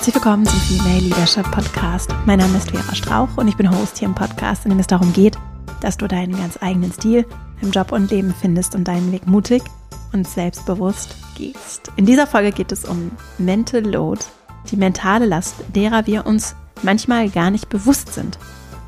Herzlich willkommen zum Female Leadership Podcast. Mein Name ist Vera Strauch und ich bin Host hier im Podcast, in dem es darum geht, dass du deinen ganz eigenen Stil im Job und Leben findest und deinen Weg mutig und selbstbewusst gehst. In dieser Folge geht es um Mental Load, die mentale Last, derer wir uns manchmal gar nicht bewusst sind,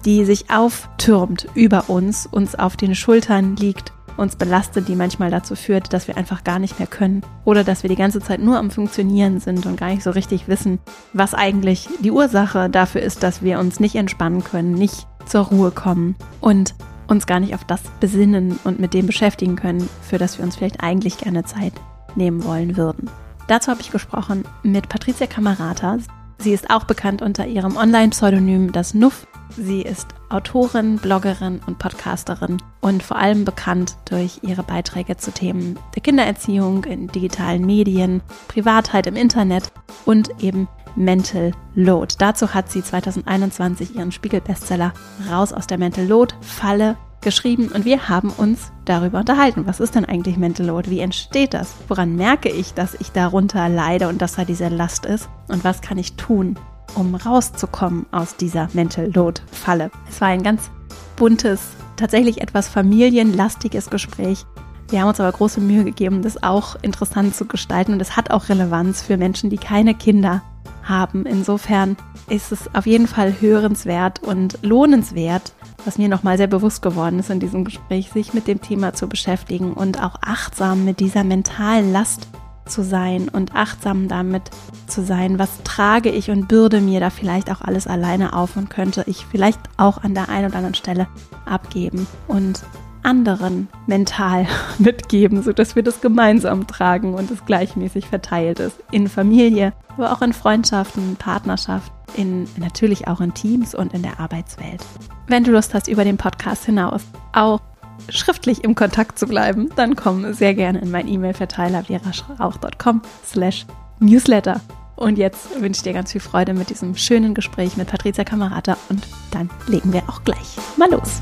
die sich auftürmt über uns, uns auf den Schultern liegt uns belastet, die manchmal dazu führt, dass wir einfach gar nicht mehr können oder dass wir die ganze Zeit nur am Funktionieren sind und gar nicht so richtig wissen, was eigentlich die Ursache dafür ist, dass wir uns nicht entspannen können, nicht zur Ruhe kommen und uns gar nicht auf das besinnen und mit dem beschäftigen können, für das wir uns vielleicht eigentlich gerne Zeit nehmen wollen würden. Dazu habe ich gesprochen mit Patricia Camerata. Sie ist auch bekannt unter ihrem Online-Pseudonym das Nuff Sie ist Autorin, Bloggerin und Podcasterin und vor allem bekannt durch ihre Beiträge zu Themen der Kindererziehung in digitalen Medien, Privatheit im Internet und eben Mental Load. Dazu hat sie 2021 ihren Spiegel-Bestseller Raus aus der Mental Load Falle geschrieben und wir haben uns darüber unterhalten. Was ist denn eigentlich Mental Load? Wie entsteht das? Woran merke ich, dass ich darunter leide und dass da diese Last ist? Und was kann ich tun, um rauszukommen aus dieser Mental Load Falle. Es war ein ganz buntes, tatsächlich etwas familienlastiges Gespräch. Wir haben uns aber große Mühe gegeben, das auch interessant zu gestalten und es hat auch Relevanz für Menschen, die keine Kinder haben. Insofern ist es auf jeden Fall hörenswert und lohnenswert, was mir nochmal sehr bewusst geworden ist in diesem Gespräch, sich mit dem Thema zu beschäftigen und auch achtsam mit dieser mentalen Last zu sein und achtsam damit zu sein, was trage ich und bürde mir da vielleicht auch alles alleine auf und könnte ich vielleicht auch an der einen oder anderen Stelle abgeben und anderen mental mitgeben, sodass wir das gemeinsam tragen und es gleichmäßig verteilt ist. In Familie, aber auch in Freundschaften, Partnerschaft, in, natürlich auch in Teams und in der Arbeitswelt. Wenn du Lust hast, über den Podcast hinaus auch schriftlich im Kontakt zu bleiben, dann komm sehr gerne in meinen E-Mail-Verteiler veraschrauch.com slash newsletter. Und jetzt wünsche ich dir ganz viel Freude mit diesem schönen Gespräch mit Patricia Kamerata und dann legen wir auch gleich mal los.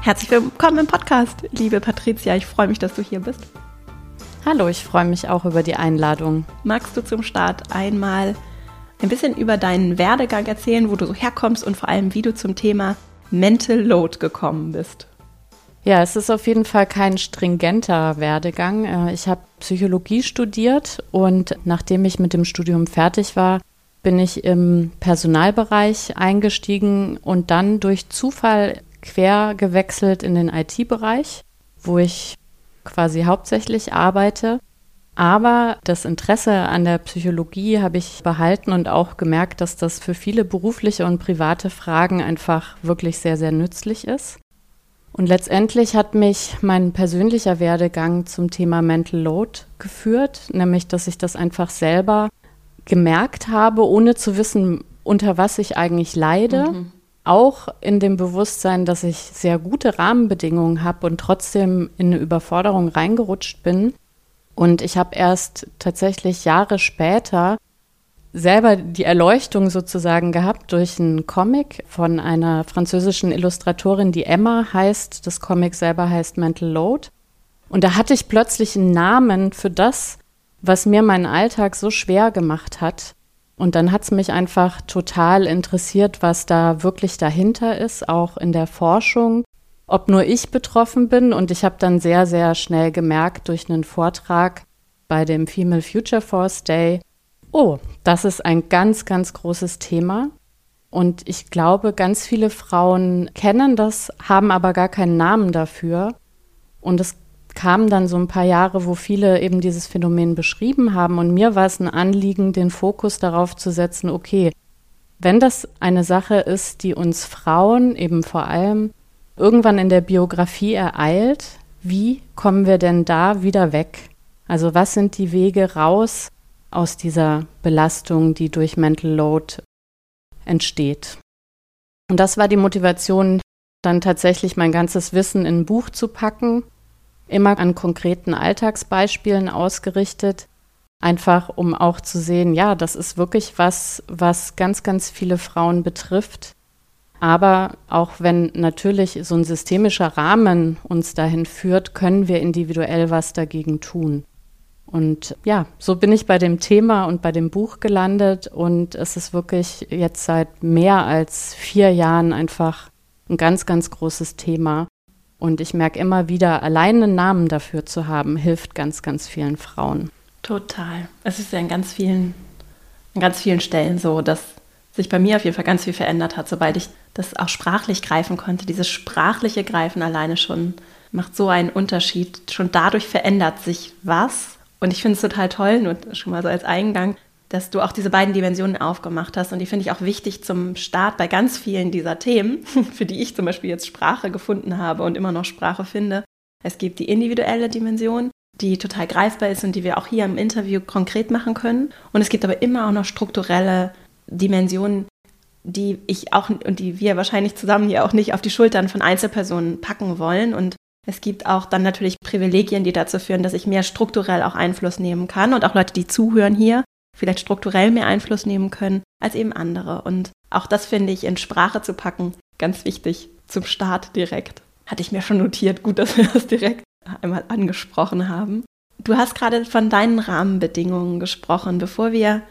Herzlich willkommen im Podcast, liebe Patricia. Ich freue mich, dass du hier bist. Hallo, ich freue mich auch über die Einladung. Magst du zum Start einmal ein bisschen über deinen Werdegang erzählen, wo du so herkommst und vor allem, wie du zum Thema Mental Load gekommen bist. Ja, es ist auf jeden Fall kein stringenter Werdegang. Äh, ich habe Psychologie studiert und nachdem ich mit dem Studium fertig war, bin ich im Personalbereich eingestiegen und dann durch Zufall quer gewechselt in den IT-Bereich, wo ich quasi hauptsächlich arbeite. Aber das Interesse an der Psychologie habe ich behalten und auch gemerkt, dass das für viele berufliche und private Fragen einfach wirklich sehr, sehr nützlich ist. Und letztendlich hat mich mein persönlicher Werdegang zum Thema Mental Load geführt, nämlich dass ich das einfach selber gemerkt habe, ohne zu wissen, unter was ich eigentlich leide. Mhm. Auch in dem Bewusstsein, dass ich sehr gute Rahmenbedingungen habe und trotzdem in eine Überforderung reingerutscht bin und ich habe erst tatsächlich Jahre später selber die Erleuchtung sozusagen gehabt durch einen Comic von einer französischen Illustratorin, die Emma heißt. Das Comic selber heißt Mental Load. Und da hatte ich plötzlich einen Namen für das, was mir meinen Alltag so schwer gemacht hat. Und dann hat es mich einfach total interessiert, was da wirklich dahinter ist, auch in der Forschung ob nur ich betroffen bin. Und ich habe dann sehr, sehr schnell gemerkt durch einen Vortrag bei dem Female Future Force Day, oh, das ist ein ganz, ganz großes Thema. Und ich glaube, ganz viele Frauen kennen das, haben aber gar keinen Namen dafür. Und es kamen dann so ein paar Jahre, wo viele eben dieses Phänomen beschrieben haben. Und mir war es ein Anliegen, den Fokus darauf zu setzen, okay, wenn das eine Sache ist, die uns Frauen eben vor allem irgendwann in der Biografie ereilt, wie kommen wir denn da wieder weg? Also was sind die Wege raus aus dieser Belastung, die durch Mental Load entsteht? Und das war die Motivation, dann tatsächlich mein ganzes Wissen in ein Buch zu packen, immer an konkreten Alltagsbeispielen ausgerichtet, einfach um auch zu sehen, ja, das ist wirklich was, was ganz, ganz viele Frauen betrifft aber auch wenn natürlich so ein systemischer Rahmen uns dahin führt, können wir individuell was dagegen tun. Und ja, so bin ich bei dem Thema und bei dem Buch gelandet und es ist wirklich jetzt seit mehr als vier Jahren einfach ein ganz, ganz großes Thema. Und ich merke immer wieder, allein einen Namen dafür zu haben, hilft ganz, ganz vielen Frauen. Total. Es ist ja in ganz vielen, an ganz vielen Stellen so, dass sich bei mir auf jeden Fall ganz viel verändert hat, sobald ich das auch sprachlich greifen konnte. Dieses sprachliche Greifen alleine schon macht so einen Unterschied. Schon dadurch verändert sich was. Und ich finde es total toll, nur schon mal so als Eingang, dass du auch diese beiden Dimensionen aufgemacht hast. Und die finde ich auch wichtig zum Start bei ganz vielen dieser Themen, für die ich zum Beispiel jetzt Sprache gefunden habe und immer noch Sprache finde. Es gibt die individuelle Dimension, die total greifbar ist und die wir auch hier im Interview konkret machen können. Und es gibt aber immer auch noch strukturelle Dimensionen, die ich auch und die wir wahrscheinlich zusammen hier auch nicht auf die Schultern von Einzelpersonen packen wollen. Und es gibt auch dann natürlich Privilegien, die dazu führen, dass ich mehr strukturell auch Einfluss nehmen kann und auch Leute, die zuhören hier, vielleicht strukturell mehr Einfluss nehmen können als eben andere. Und auch das finde ich in Sprache zu packen ganz wichtig zum Start direkt. Hatte ich mir schon notiert. Gut, dass wir das direkt einmal angesprochen haben. Du hast gerade von deinen Rahmenbedingungen gesprochen. Bevor wir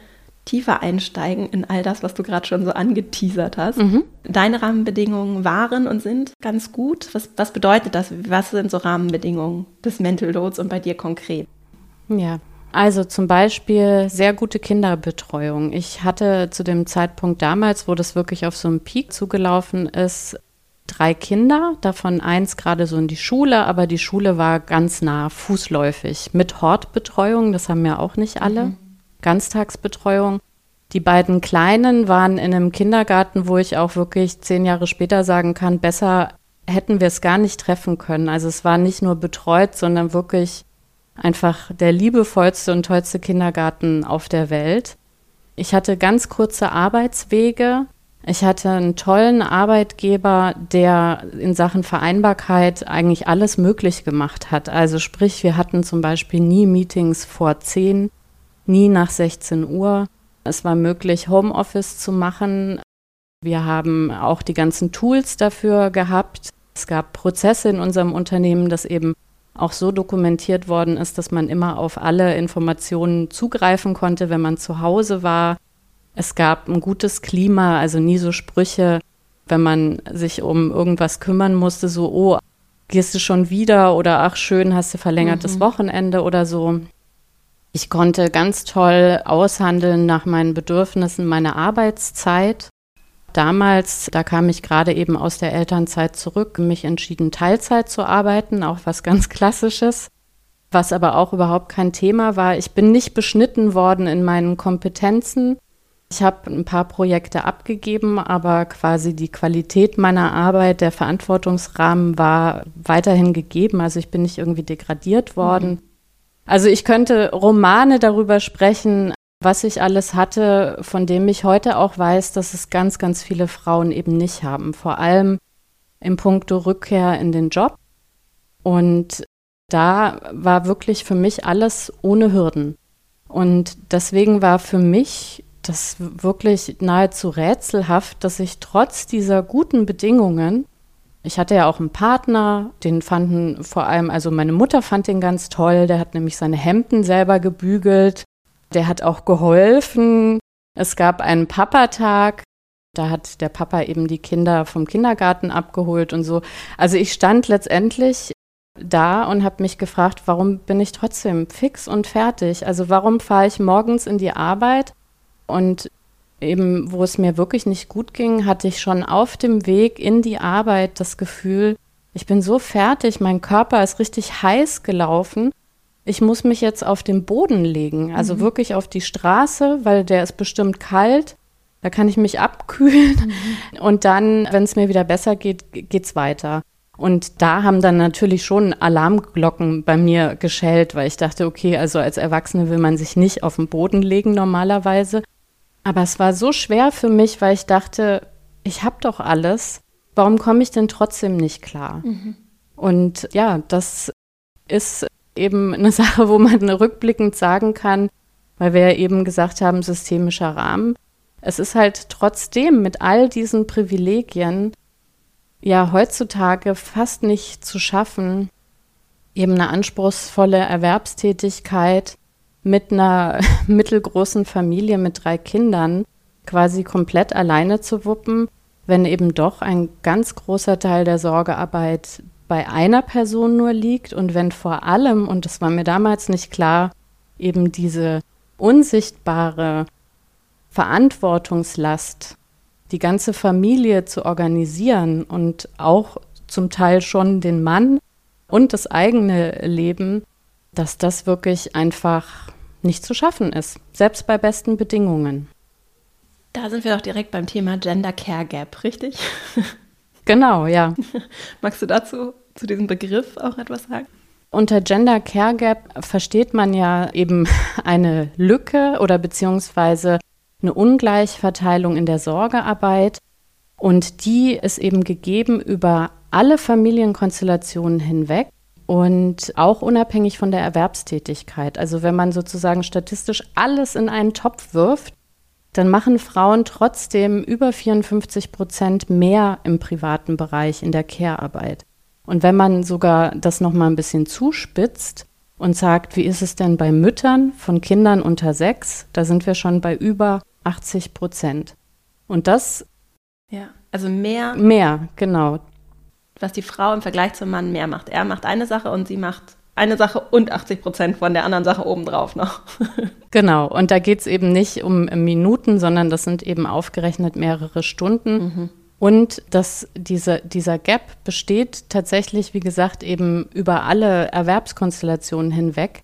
tiefer einsteigen in all das, was du gerade schon so angeteasert hast. Mhm. Deine Rahmenbedingungen waren und sind ganz gut. Was, was bedeutet das? Was sind so Rahmenbedingungen des Mental Loads und bei dir konkret? Ja, also zum Beispiel sehr gute Kinderbetreuung. Ich hatte zu dem Zeitpunkt damals, wo das wirklich auf so einen Peak zugelaufen ist, drei Kinder, davon eins gerade so in die Schule, aber die Schule war ganz nah, fußläufig, mit Hortbetreuung, das haben ja auch nicht alle, mhm. Ganztagsbetreuung. Die beiden Kleinen waren in einem Kindergarten, wo ich auch wirklich zehn Jahre später sagen kann, besser hätten wir es gar nicht treffen können. Also es war nicht nur betreut, sondern wirklich einfach der liebevollste und tollste Kindergarten auf der Welt. Ich hatte ganz kurze Arbeitswege. Ich hatte einen tollen Arbeitgeber, der in Sachen Vereinbarkeit eigentlich alles möglich gemacht hat. Also sprich, wir hatten zum Beispiel nie Meetings vor 10, nie nach 16 Uhr. Es war möglich, Homeoffice zu machen. Wir haben auch die ganzen Tools dafür gehabt. Es gab Prozesse in unserem Unternehmen, das eben auch so dokumentiert worden ist, dass man immer auf alle Informationen zugreifen konnte, wenn man zu Hause war. Es gab ein gutes Klima, also nie so Sprüche, wenn man sich um irgendwas kümmern musste, so, oh, gehst du schon wieder oder ach schön, hast du verlängertes mhm. Wochenende oder so. Ich konnte ganz toll aushandeln nach meinen Bedürfnissen meine Arbeitszeit. Damals, da kam ich gerade eben aus der Elternzeit zurück, mich entschieden, Teilzeit zu arbeiten, auch was ganz Klassisches, was aber auch überhaupt kein Thema war. Ich bin nicht beschnitten worden in meinen Kompetenzen. Ich habe ein paar Projekte abgegeben, aber quasi die Qualität meiner Arbeit, der Verantwortungsrahmen war weiterhin gegeben. Also ich bin nicht irgendwie degradiert worden. Mhm. Also ich könnte Romane darüber sprechen, was ich alles hatte, von dem ich heute auch weiß, dass es ganz, ganz viele Frauen eben nicht haben. Vor allem im Punkto Rückkehr in den Job. Und da war wirklich für mich alles ohne Hürden. Und deswegen war für mich das wirklich nahezu rätselhaft, dass ich trotz dieser guten Bedingungen, ich hatte ja auch einen Partner, den fanden vor allem, also meine Mutter fand den ganz toll, der hat nämlich seine Hemden selber gebügelt, der hat auch geholfen. Es gab einen Papatag, da hat der Papa eben die Kinder vom Kindergarten abgeholt und so. Also ich stand letztendlich da und habe mich gefragt, warum bin ich trotzdem fix und fertig? Also warum fahre ich morgens in die Arbeit und eben, wo es mir wirklich nicht gut ging, hatte ich schon auf dem Weg in die Arbeit das Gefühl, ich bin so fertig, mein Körper ist richtig heiß gelaufen. Ich muss mich jetzt auf den Boden legen, also mhm. wirklich auf die Straße, weil der ist bestimmt kalt. Da kann ich mich abkühlen mhm. und dann, wenn es mir wieder besser geht, geht's weiter. Und da haben dann natürlich schon Alarmglocken bei mir geschellt, weil ich dachte, okay, also als Erwachsene will man sich nicht auf den Boden legen normalerweise. Aber es war so schwer für mich, weil ich dachte, ich habe doch alles. Warum komme ich denn trotzdem nicht klar? Mhm. Und ja, das ist eben eine Sache, wo man rückblickend sagen kann, weil wir ja eben gesagt haben, systemischer Rahmen. Es ist halt trotzdem mit all diesen Privilegien ja heutzutage fast nicht zu schaffen, eben eine anspruchsvolle Erwerbstätigkeit mit einer mittelgroßen Familie mit drei Kindern quasi komplett alleine zu wuppen, wenn eben doch ein ganz großer Teil der Sorgearbeit bei einer Person nur liegt und wenn vor allem, und das war mir damals nicht klar, eben diese unsichtbare Verantwortungslast, die ganze Familie zu organisieren und auch zum Teil schon den Mann und das eigene Leben, dass das wirklich einfach nicht zu schaffen ist, selbst bei besten Bedingungen. Da sind wir doch direkt beim Thema Gender Care Gap, richtig? Genau, ja. Magst du dazu, zu diesem Begriff auch etwas sagen? Unter Gender Care Gap versteht man ja eben eine Lücke oder beziehungsweise eine Ungleichverteilung in der Sorgearbeit. Und die ist eben gegeben über alle Familienkonstellationen hinweg und auch unabhängig von der Erwerbstätigkeit. Also wenn man sozusagen statistisch alles in einen Topf wirft, dann machen Frauen trotzdem über 54 Prozent mehr im privaten Bereich in der Care-Arbeit. Und wenn man sogar das noch mal ein bisschen zuspitzt und sagt, wie ist es denn bei Müttern von Kindern unter sechs, da sind wir schon bei über 80 Prozent. Und das ja, also mehr mehr, genau. Was die Frau im Vergleich zum Mann mehr macht. Er macht eine Sache und sie macht eine Sache und 80 Prozent von der anderen Sache obendrauf noch. genau, und da geht es eben nicht um Minuten, sondern das sind eben aufgerechnet mehrere Stunden. Mhm. Und dass diese, dieser Gap besteht tatsächlich, wie gesagt, eben über alle Erwerbskonstellationen hinweg.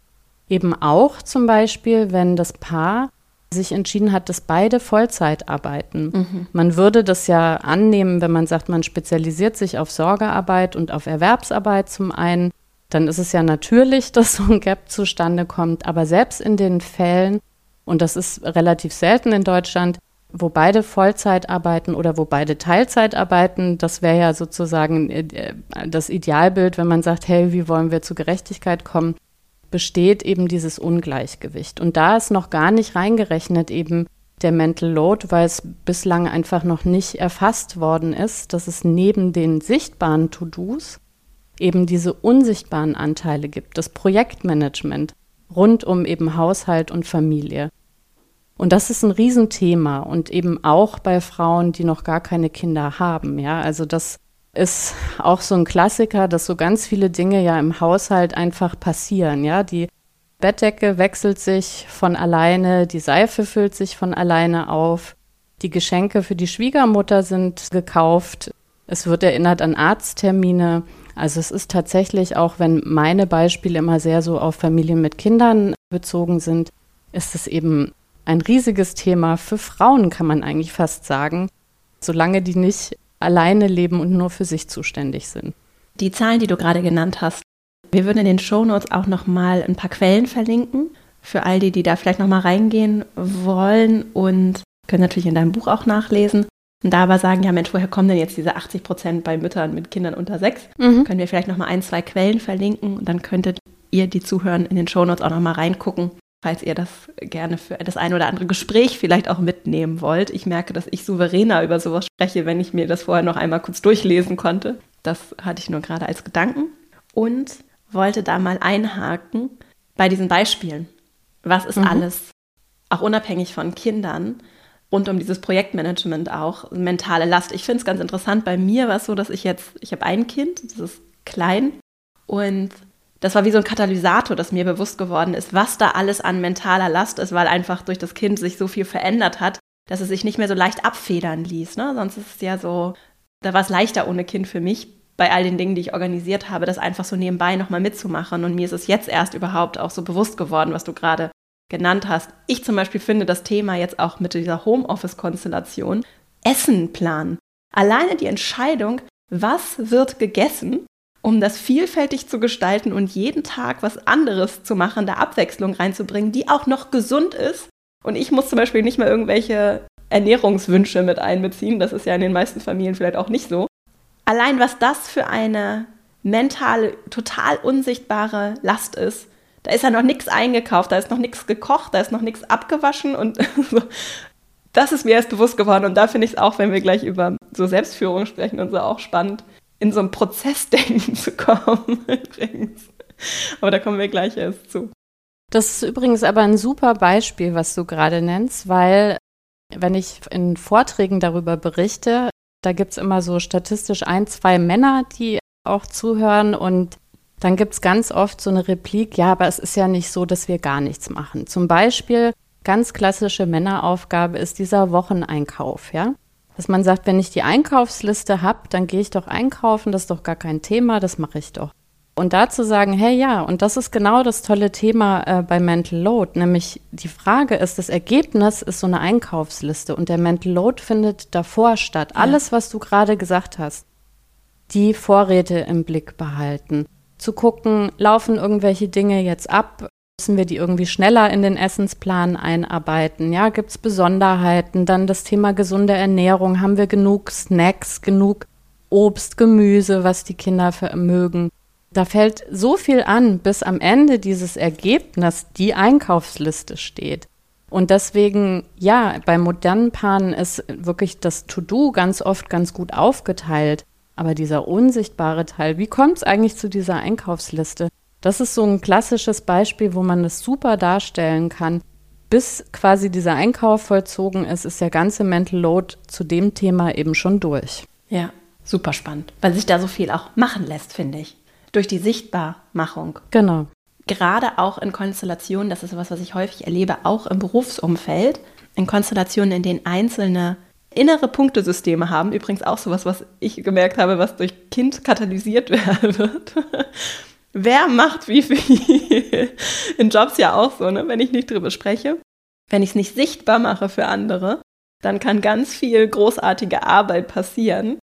Eben auch zum Beispiel, wenn das Paar sich entschieden hat, dass beide Vollzeit arbeiten. Mhm. Man würde das ja annehmen, wenn man sagt, man spezialisiert sich auf Sorgearbeit und auf Erwerbsarbeit zum einen dann ist es ja natürlich, dass so ein Gap zustande kommt. Aber selbst in den Fällen, und das ist relativ selten in Deutschland, wo beide Vollzeit arbeiten oder wo beide Teilzeit arbeiten, das wäre ja sozusagen äh, das Idealbild, wenn man sagt, hey, wie wollen wir zu Gerechtigkeit kommen, besteht eben dieses Ungleichgewicht. Und da ist noch gar nicht reingerechnet eben der Mental Load, weil es bislang einfach noch nicht erfasst worden ist, dass es neben den sichtbaren To-Dos eben diese unsichtbaren Anteile gibt, das Projektmanagement rund um eben Haushalt und Familie. Und das ist ein Riesenthema und eben auch bei Frauen, die noch gar keine Kinder haben. Ja, also das ist auch so ein Klassiker, dass so ganz viele Dinge ja im Haushalt einfach passieren. Ja, die Bettdecke wechselt sich von alleine, die Seife füllt sich von alleine auf, die Geschenke für die Schwiegermutter sind gekauft, es wird erinnert an Arzttermine. Also es ist tatsächlich, auch wenn meine Beispiele immer sehr so auf Familien mit Kindern bezogen sind, ist es eben ein riesiges Thema für Frauen, kann man eigentlich fast sagen, solange die nicht alleine leben und nur für sich zuständig sind. Die Zahlen, die du gerade genannt hast, wir würden in den Shownotes auch noch mal ein paar Quellen verlinken für all die, die da vielleicht noch mal reingehen wollen und können natürlich in deinem Buch auch nachlesen. Und da aber sagen, ja Mensch, woher kommen denn jetzt diese 80 Prozent bei Müttern mit Kindern unter sechs? Mhm. Können wir vielleicht nochmal ein, zwei Quellen verlinken und dann könntet ihr, die zuhören, in den Shownotes auch nochmal reingucken, falls ihr das gerne für das ein oder andere Gespräch vielleicht auch mitnehmen wollt. Ich merke, dass ich souveräner über sowas spreche, wenn ich mir das vorher noch einmal kurz durchlesen konnte. Das hatte ich nur gerade als Gedanken. Und wollte da mal einhaken bei diesen Beispielen. Was ist mhm. alles, auch unabhängig von Kindern, rund um dieses Projektmanagement auch, mentale Last. Ich finde es ganz interessant. Bei mir war es so, dass ich jetzt, ich habe ein Kind, das ist klein und das war wie so ein Katalysator, dass mir bewusst geworden ist, was da alles an mentaler Last ist, weil einfach durch das Kind sich so viel verändert hat, dass es sich nicht mehr so leicht abfedern ließ. Ne? Sonst ist es ja so, da war es leichter ohne Kind für mich, bei all den Dingen, die ich organisiert habe, das einfach so nebenbei nochmal mitzumachen. Und mir ist es jetzt erst überhaupt auch so bewusst geworden, was du gerade genannt hast. Ich zum Beispiel finde das Thema jetzt auch mit dieser Homeoffice-Konstellation Essen planen. Alleine die Entscheidung, was wird gegessen, um das vielfältig zu gestalten und jeden Tag was anderes zu machen, da Abwechslung reinzubringen, die auch noch gesund ist. Und ich muss zum Beispiel nicht mehr irgendwelche Ernährungswünsche mit einbeziehen. Das ist ja in den meisten Familien vielleicht auch nicht so. Allein was das für eine mentale, total unsichtbare Last ist, da ist ja noch nichts eingekauft, da ist noch nichts gekocht, da ist noch nichts abgewaschen und so. Das ist mir erst bewusst geworden und da finde ich es auch, wenn wir gleich über so Selbstführung sprechen und so auch spannend, in so ein Prozessdenken zu kommen übrigens. Aber da kommen wir gleich erst zu. Das ist übrigens aber ein super Beispiel, was du gerade nennst, weil wenn ich in Vorträgen darüber berichte, da gibt es immer so statistisch ein, zwei Männer, die auch zuhören und dann gibt es ganz oft so eine Replik, ja, aber es ist ja nicht so, dass wir gar nichts machen. Zum Beispiel, ganz klassische Männeraufgabe ist dieser Wocheneinkauf, ja. Dass man sagt, wenn ich die Einkaufsliste habe, dann gehe ich doch einkaufen, das ist doch gar kein Thema, das mache ich doch. Und da zu sagen, hey ja, und das ist genau das tolle Thema äh, bei Mental Load, nämlich die Frage ist, das Ergebnis ist so eine Einkaufsliste und der Mental Load findet davor statt. Ja. Alles, was du gerade gesagt hast, die Vorräte im Blick behalten, zu gucken, laufen irgendwelche Dinge jetzt ab, müssen wir die irgendwie schneller in den Essensplan einarbeiten? Ja, gibt es Besonderheiten? Dann das Thema gesunde Ernährung. Haben wir genug Snacks, genug Obst, Gemüse, was die Kinder mögen? Da fällt so viel an, bis am Ende dieses Ergebnis die Einkaufsliste steht. Und deswegen, ja, bei modernen Paaren ist wirklich das To-Do ganz oft ganz gut aufgeteilt. Aber dieser unsichtbare Teil, wie kommt es eigentlich zu dieser Einkaufsliste? Das ist so ein klassisches Beispiel, wo man das super darstellen kann. Bis quasi dieser Einkauf vollzogen ist, ist der ganze Mental Load zu dem Thema eben schon durch. Ja, super spannend, weil sich da so viel auch machen lässt, finde ich durch die Sichtbarmachung. Genau. Gerade auch in Konstellationen, das ist etwas, was ich häufig erlebe, auch im Berufsumfeld, in Konstellationen, in denen einzelne innere Punktesysteme haben, übrigens auch sowas, was ich gemerkt habe, was durch Kind katalysiert wird. Wer macht wie viel? In Jobs ja auch so, ne? wenn ich nicht drüber spreche. Wenn ich es nicht sichtbar mache für andere, dann kann ganz viel großartige Arbeit passieren,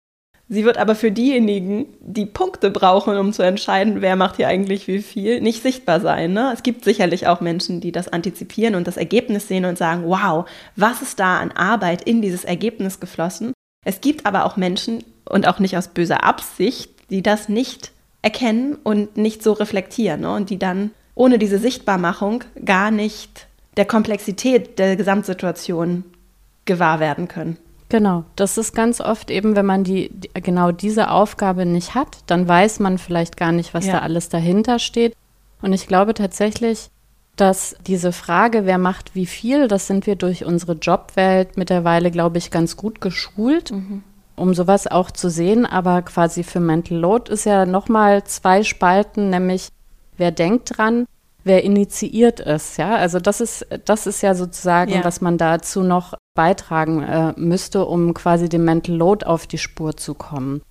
Sie wird aber für diejenigen, die Punkte brauchen, um zu entscheiden, wer macht hier eigentlich wie viel, nicht sichtbar sein. Ne? Es gibt sicherlich auch Menschen, die das antizipieren und das Ergebnis sehen und sagen, wow, was ist da an Arbeit in dieses Ergebnis geflossen? Es gibt aber auch Menschen und auch nicht aus böser Absicht, die das nicht erkennen und nicht so reflektieren ne? und die dann ohne diese Sichtbarmachung gar nicht der Komplexität der Gesamtsituation gewahr werden können. Genau, das ist ganz oft eben, wenn man die, die, genau diese Aufgabe nicht hat, dann weiß man vielleicht gar nicht, was ja. da alles dahinter steht. Und ich glaube tatsächlich, dass diese Frage, wer macht wie viel, das sind wir durch unsere Jobwelt mittlerweile, glaube ich, ganz gut geschult, mhm. Um sowas auch zu sehen. Aber quasi für Mental Load ist ja nochmal zwei Spalten, nämlich wer denkt dran wer initiiert es, ja. Also das ist, das ist ja sozusagen, ja. was man dazu noch beitragen äh, müsste, um quasi dem Mental Load auf die Spur zu kommen.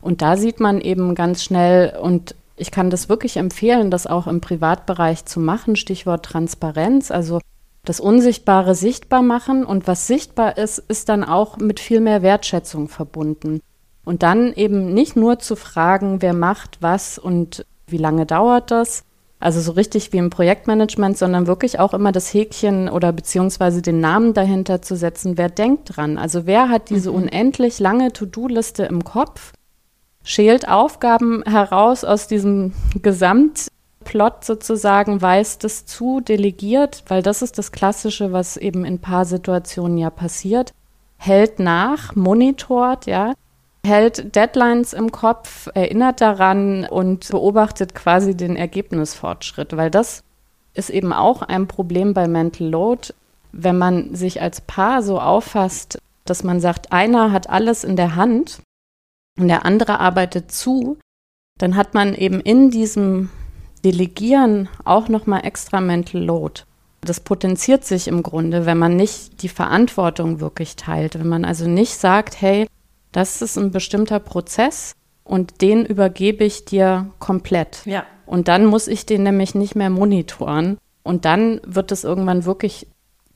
Und da sieht man eben ganz schnell, und ich kann das wirklich empfehlen, das auch im Privatbereich zu machen, Stichwort Transparenz, also das Unsichtbare sichtbar machen und was sichtbar ist, ist dann auch mit viel mehr Wertschätzung verbunden. Und dann eben nicht nur zu fragen, wer macht was und wie lange dauert das, also so richtig wie im Projektmanagement, sondern wirklich auch immer das Häkchen oder beziehungsweise den Namen dahinter zu setzen. Wer denkt dran? Also wer hat diese mhm. unendlich lange To-Do-Liste im Kopf, schält Aufgaben heraus aus diesem Gesamtplot sozusagen, weist es zu, delegiert, weil das ist das Klassische, was eben in Paarsituationen ja passiert, hält nach, monitort, ja, hält Deadlines im Kopf, erinnert daran und beobachtet quasi den Ergebnisfortschritt, weil das ist eben auch ein Problem bei Mental Load, wenn man sich als Paar so auffasst, dass man sagt, einer hat alles in der Hand und der andere arbeitet zu, dann hat man eben in diesem Delegieren auch noch mal extra Mental Load. Das potenziert sich im Grunde, wenn man nicht die Verantwortung wirklich teilt, wenn man also nicht sagt, hey, das ist ein bestimmter Prozess und den übergebe ich dir komplett. Ja. Und dann muss ich den nämlich nicht mehr monitoren. Und dann wird es irgendwann wirklich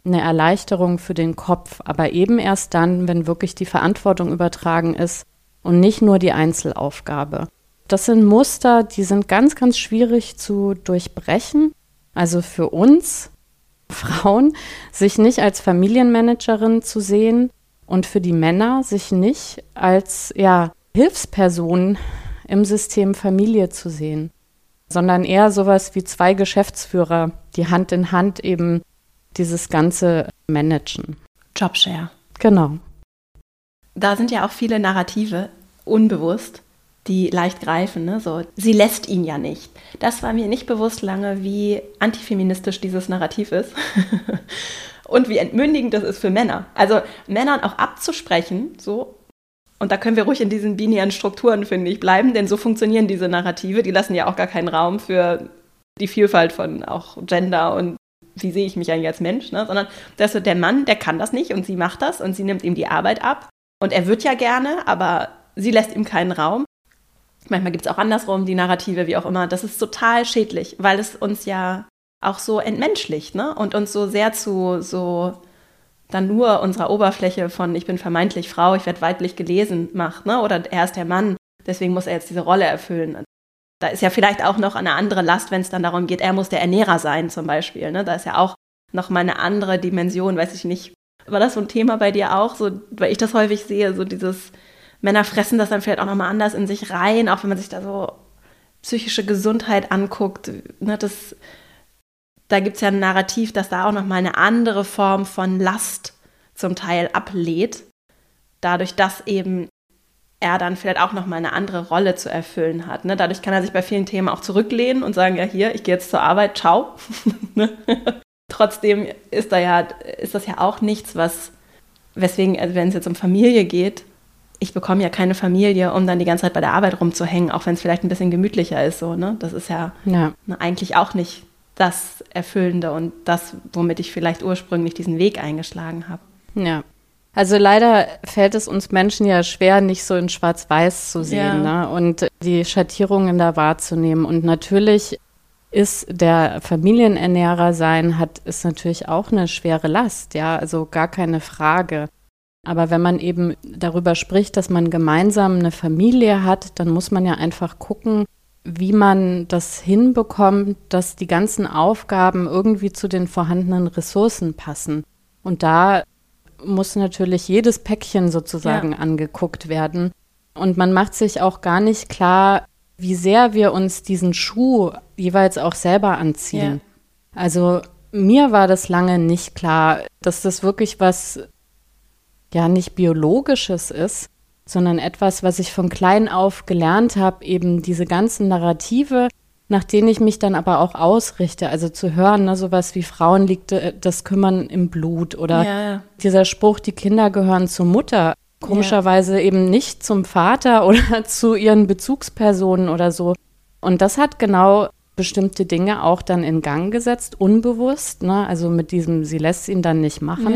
eine Erleichterung für den Kopf. Aber eben erst dann, wenn wirklich die Verantwortung übertragen ist und nicht nur die Einzelaufgabe. Das sind Muster, die sind ganz, ganz schwierig zu durchbrechen. Also für uns Frauen, sich nicht als Familienmanagerin zu sehen, und für die Männer sich nicht als ja, Hilfsperson im System Familie zu sehen, sondern eher sowas wie zwei Geschäftsführer, die Hand in Hand eben dieses Ganze managen. Jobshare. Genau. Da sind ja auch viele Narrative unbewusst, die leicht greifen. Ne? So, sie lässt ihn ja nicht. Das war mir nicht bewusst lange, wie antifeministisch dieses Narrativ ist. und wie entmündigend das ist für Männer. Also Männern auch abzusprechen, so, und da können wir ruhig in diesen binären Strukturen, finde ich, bleiben, denn so funktionieren diese Narrative. Die lassen ja auch gar keinen Raum für die Vielfalt von auch Gender und wie sehe ich mich eigentlich als Mensch, ne? sondern dass der Mann, der kann das nicht und sie macht das und sie nimmt ihm die Arbeit ab. Und er wird ja gerne, aber sie lässt ihm keinen Raum. Manchmal gibt es auch andersrum die Narrative, wie auch immer. Das ist total schädlich, weil es uns ja auch so entmenschlicht ne? und uns so sehr zu so dann nur unserer Oberfläche von ich bin vermeintlich Frau, ich werde weiblich gelesen macht. Ne? Oder er ist der Mann, deswegen muss er jetzt diese Rolle erfüllen. Da ist ja vielleicht auch noch eine andere Last, wenn es dann darum geht, er muss der Ernährer sein zum Beispiel. Ne? Da ist ja auch noch mal eine andere Dimension, weiß ich nicht. War das so ein Thema bei dir auch, so, weil ich das häufig sehe, so dieses Männer fressen das dann vielleicht auch noch mal anders in sich rein, auch wenn man sich da so psychische Gesundheit anguckt. Ne? Das, da gibt es ja ein Narrativ, das da auch noch mal eine andere Form von Last zum Teil ablädt, dadurch, dass eben er dann vielleicht auch noch mal eine andere Rolle zu erfüllen hat. Ne? Dadurch kann er sich bei vielen Themen auch zurücklehnen und sagen, ja hier, ich gehe jetzt zur Arbeit, ciao. Ne? Trotzdem ist, da ja, ist das ja auch nichts, was, weswegen, also wenn es jetzt um Familie geht, ich bekomme ja keine Familie, um dann die ganze Zeit bei der Arbeit rumzuhängen, auch wenn es vielleicht ein bisschen gemütlicher ist. So, ne? Das ist ja, ja. Ne, eigentlich auch nicht das Erfüllende und das, womit ich vielleicht ursprünglich diesen Weg eingeschlagen habe. Ja. Also leider fällt es uns Menschen ja schwer, nicht so in Schwarz-Weiß zu sehen ja. ne? und die Schattierungen da wahrzunehmen. Und natürlich ist der Familienernährer sein, hat ist natürlich auch eine schwere Last, ja, also gar keine Frage. Aber wenn man eben darüber spricht, dass man gemeinsam eine Familie hat, dann muss man ja einfach gucken, wie man das hinbekommt, dass die ganzen Aufgaben irgendwie zu den vorhandenen Ressourcen passen. Und da muss natürlich jedes Päckchen sozusagen ja. angeguckt werden. Und man macht sich auch gar nicht klar, wie sehr wir uns diesen Schuh jeweils auch selber anziehen. Ja. Also mir war das lange nicht klar, dass das wirklich was ja nicht biologisches ist, sondern etwas, was ich von klein auf gelernt habe, eben diese ganzen Narrative, nach denen ich mich dann aber auch ausrichte. Also zu hören, ne, sowas wie Frauen liegt äh, das Kümmern im Blut oder ja, ja. dieser Spruch, die Kinder gehören zur Mutter. Komischerweise ja. eben nicht zum Vater oder zu ihren Bezugspersonen oder so. Und das hat genau bestimmte Dinge auch dann in Gang gesetzt, unbewusst, ne? also mit diesem, sie lässt ihn dann nicht machen,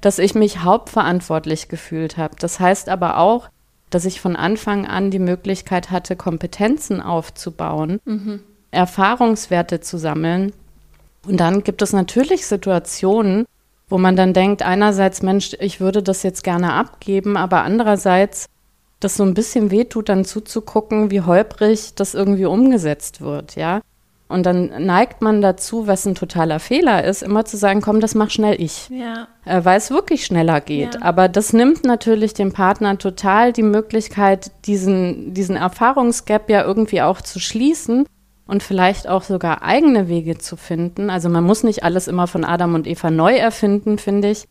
dass ich mich hauptverantwortlich gefühlt habe. Das heißt aber auch, dass ich von Anfang an die Möglichkeit hatte, Kompetenzen aufzubauen, mhm. Erfahrungswerte zu sammeln. Und dann gibt es natürlich Situationen, wo man dann denkt, einerseits, Mensch, ich würde das jetzt gerne abgeben, aber andererseits, das so ein bisschen wehtut, dann zuzugucken, wie holprig das irgendwie umgesetzt wird, ja. Und dann neigt man dazu, was ein totaler Fehler ist, immer zu sagen, komm, das mach schnell ich. Ja. Äh, weil es wirklich schneller geht. Ja. Aber das nimmt natürlich dem Partner total die Möglichkeit, diesen, diesen Erfahrungsgap ja irgendwie auch zu schließen und vielleicht auch sogar eigene Wege zu finden. Also man muss nicht alles immer von Adam und Eva neu erfinden, finde ich.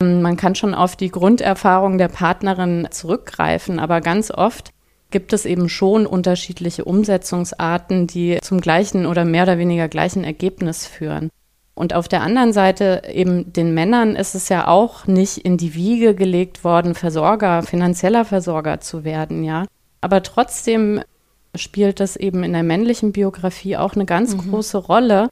Man kann schon auf die Grunderfahrung der Partnerin zurückgreifen, aber ganz oft gibt es eben schon unterschiedliche Umsetzungsarten, die zum gleichen oder mehr oder weniger gleichen Ergebnis führen. Und auf der anderen Seite eben den Männern ist es ja auch nicht in die Wiege gelegt worden, Versorger, finanzieller Versorger zu werden, ja. Aber trotzdem spielt das eben in der männlichen Biografie auch eine ganz mhm. große Rolle.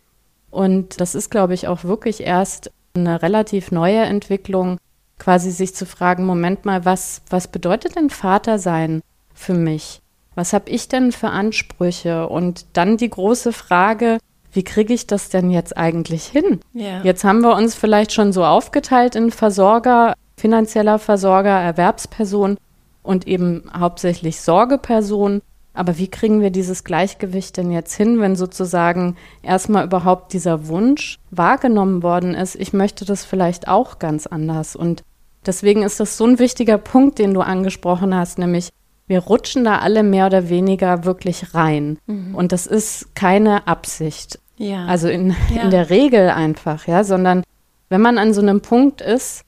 Und das ist, glaube ich, auch wirklich erst eine relativ neue Entwicklung, quasi sich zu fragen, Moment mal, was, was bedeutet denn Vater sein? Für mich? Was habe ich denn für Ansprüche? Und dann die große Frage, wie kriege ich das denn jetzt eigentlich hin? Ja. Jetzt haben wir uns vielleicht schon so aufgeteilt in Versorger, finanzieller Versorger, Erwerbsperson und eben hauptsächlich Sorgeperson. Aber wie kriegen wir dieses Gleichgewicht denn jetzt hin, wenn sozusagen erstmal überhaupt dieser Wunsch wahrgenommen worden ist, ich möchte das vielleicht auch ganz anders. Und deswegen ist das so ein wichtiger Punkt, den du angesprochen hast, nämlich wir rutschen da alle mehr oder weniger wirklich rein. Mhm. Und das ist keine Absicht. Ja. Also in, ja. in der Regel einfach, ja, sondern wenn man an so einem Punkt ist,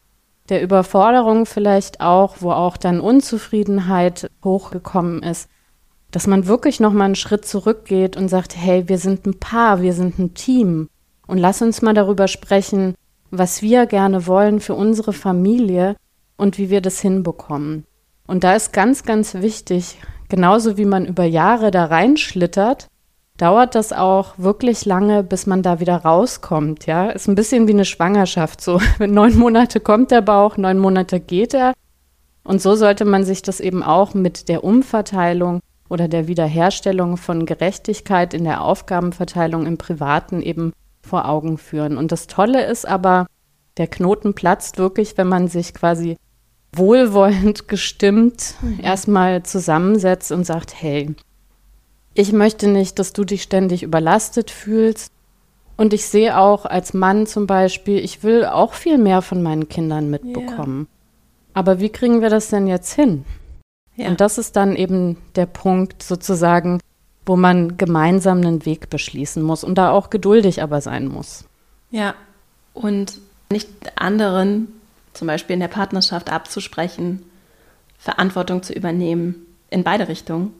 der Überforderung vielleicht auch, wo auch dann Unzufriedenheit hochgekommen ist, dass man wirklich noch mal einen Schritt zurückgeht und sagt, hey, wir sind ein Paar, wir sind ein Team und lass uns mal darüber sprechen, was wir gerne wollen für unsere Familie und wie wir das hinbekommen. Und da ist ganz, ganz wichtig, genauso wie man über Jahre da reinschlittert, dauert das auch wirklich lange, bis man da wieder rauskommt. Ja, ist ein bisschen wie eine Schwangerschaft. So, neun Monate kommt der Bauch, neun Monate geht er. Und so sollte man sich das eben auch mit der Umverteilung oder der Wiederherstellung von Gerechtigkeit in der Aufgabenverteilung im Privaten eben vor Augen führen. Und das Tolle ist aber, der Knoten platzt wirklich, wenn man sich quasi wohlwollend gestimmt mhm. erstmal zusammensetzt und sagt, hey, ich möchte nicht, dass du dich ständig überlastet fühlst. Und ich sehe auch als Mann zum Beispiel, ich will auch viel mehr von meinen Kindern mitbekommen. Ja. Aber wie kriegen wir das denn jetzt hin? Ja. Und das ist dann eben der Punkt sozusagen, wo man gemeinsam einen Weg beschließen muss und da auch geduldig aber sein muss. Ja, und nicht anderen, zum Beispiel in der Partnerschaft, abzusprechen, Verantwortung zu übernehmen, in beide Richtungen.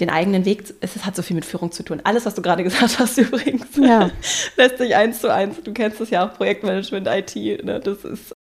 Den eigenen Weg, es hat so viel mit Führung zu tun. Alles, was du gerade gesagt hast, übrigens, ja. lässt sich eins zu eins. Du kennst das ja auch, Projektmanagement, IT. Ne? Das ist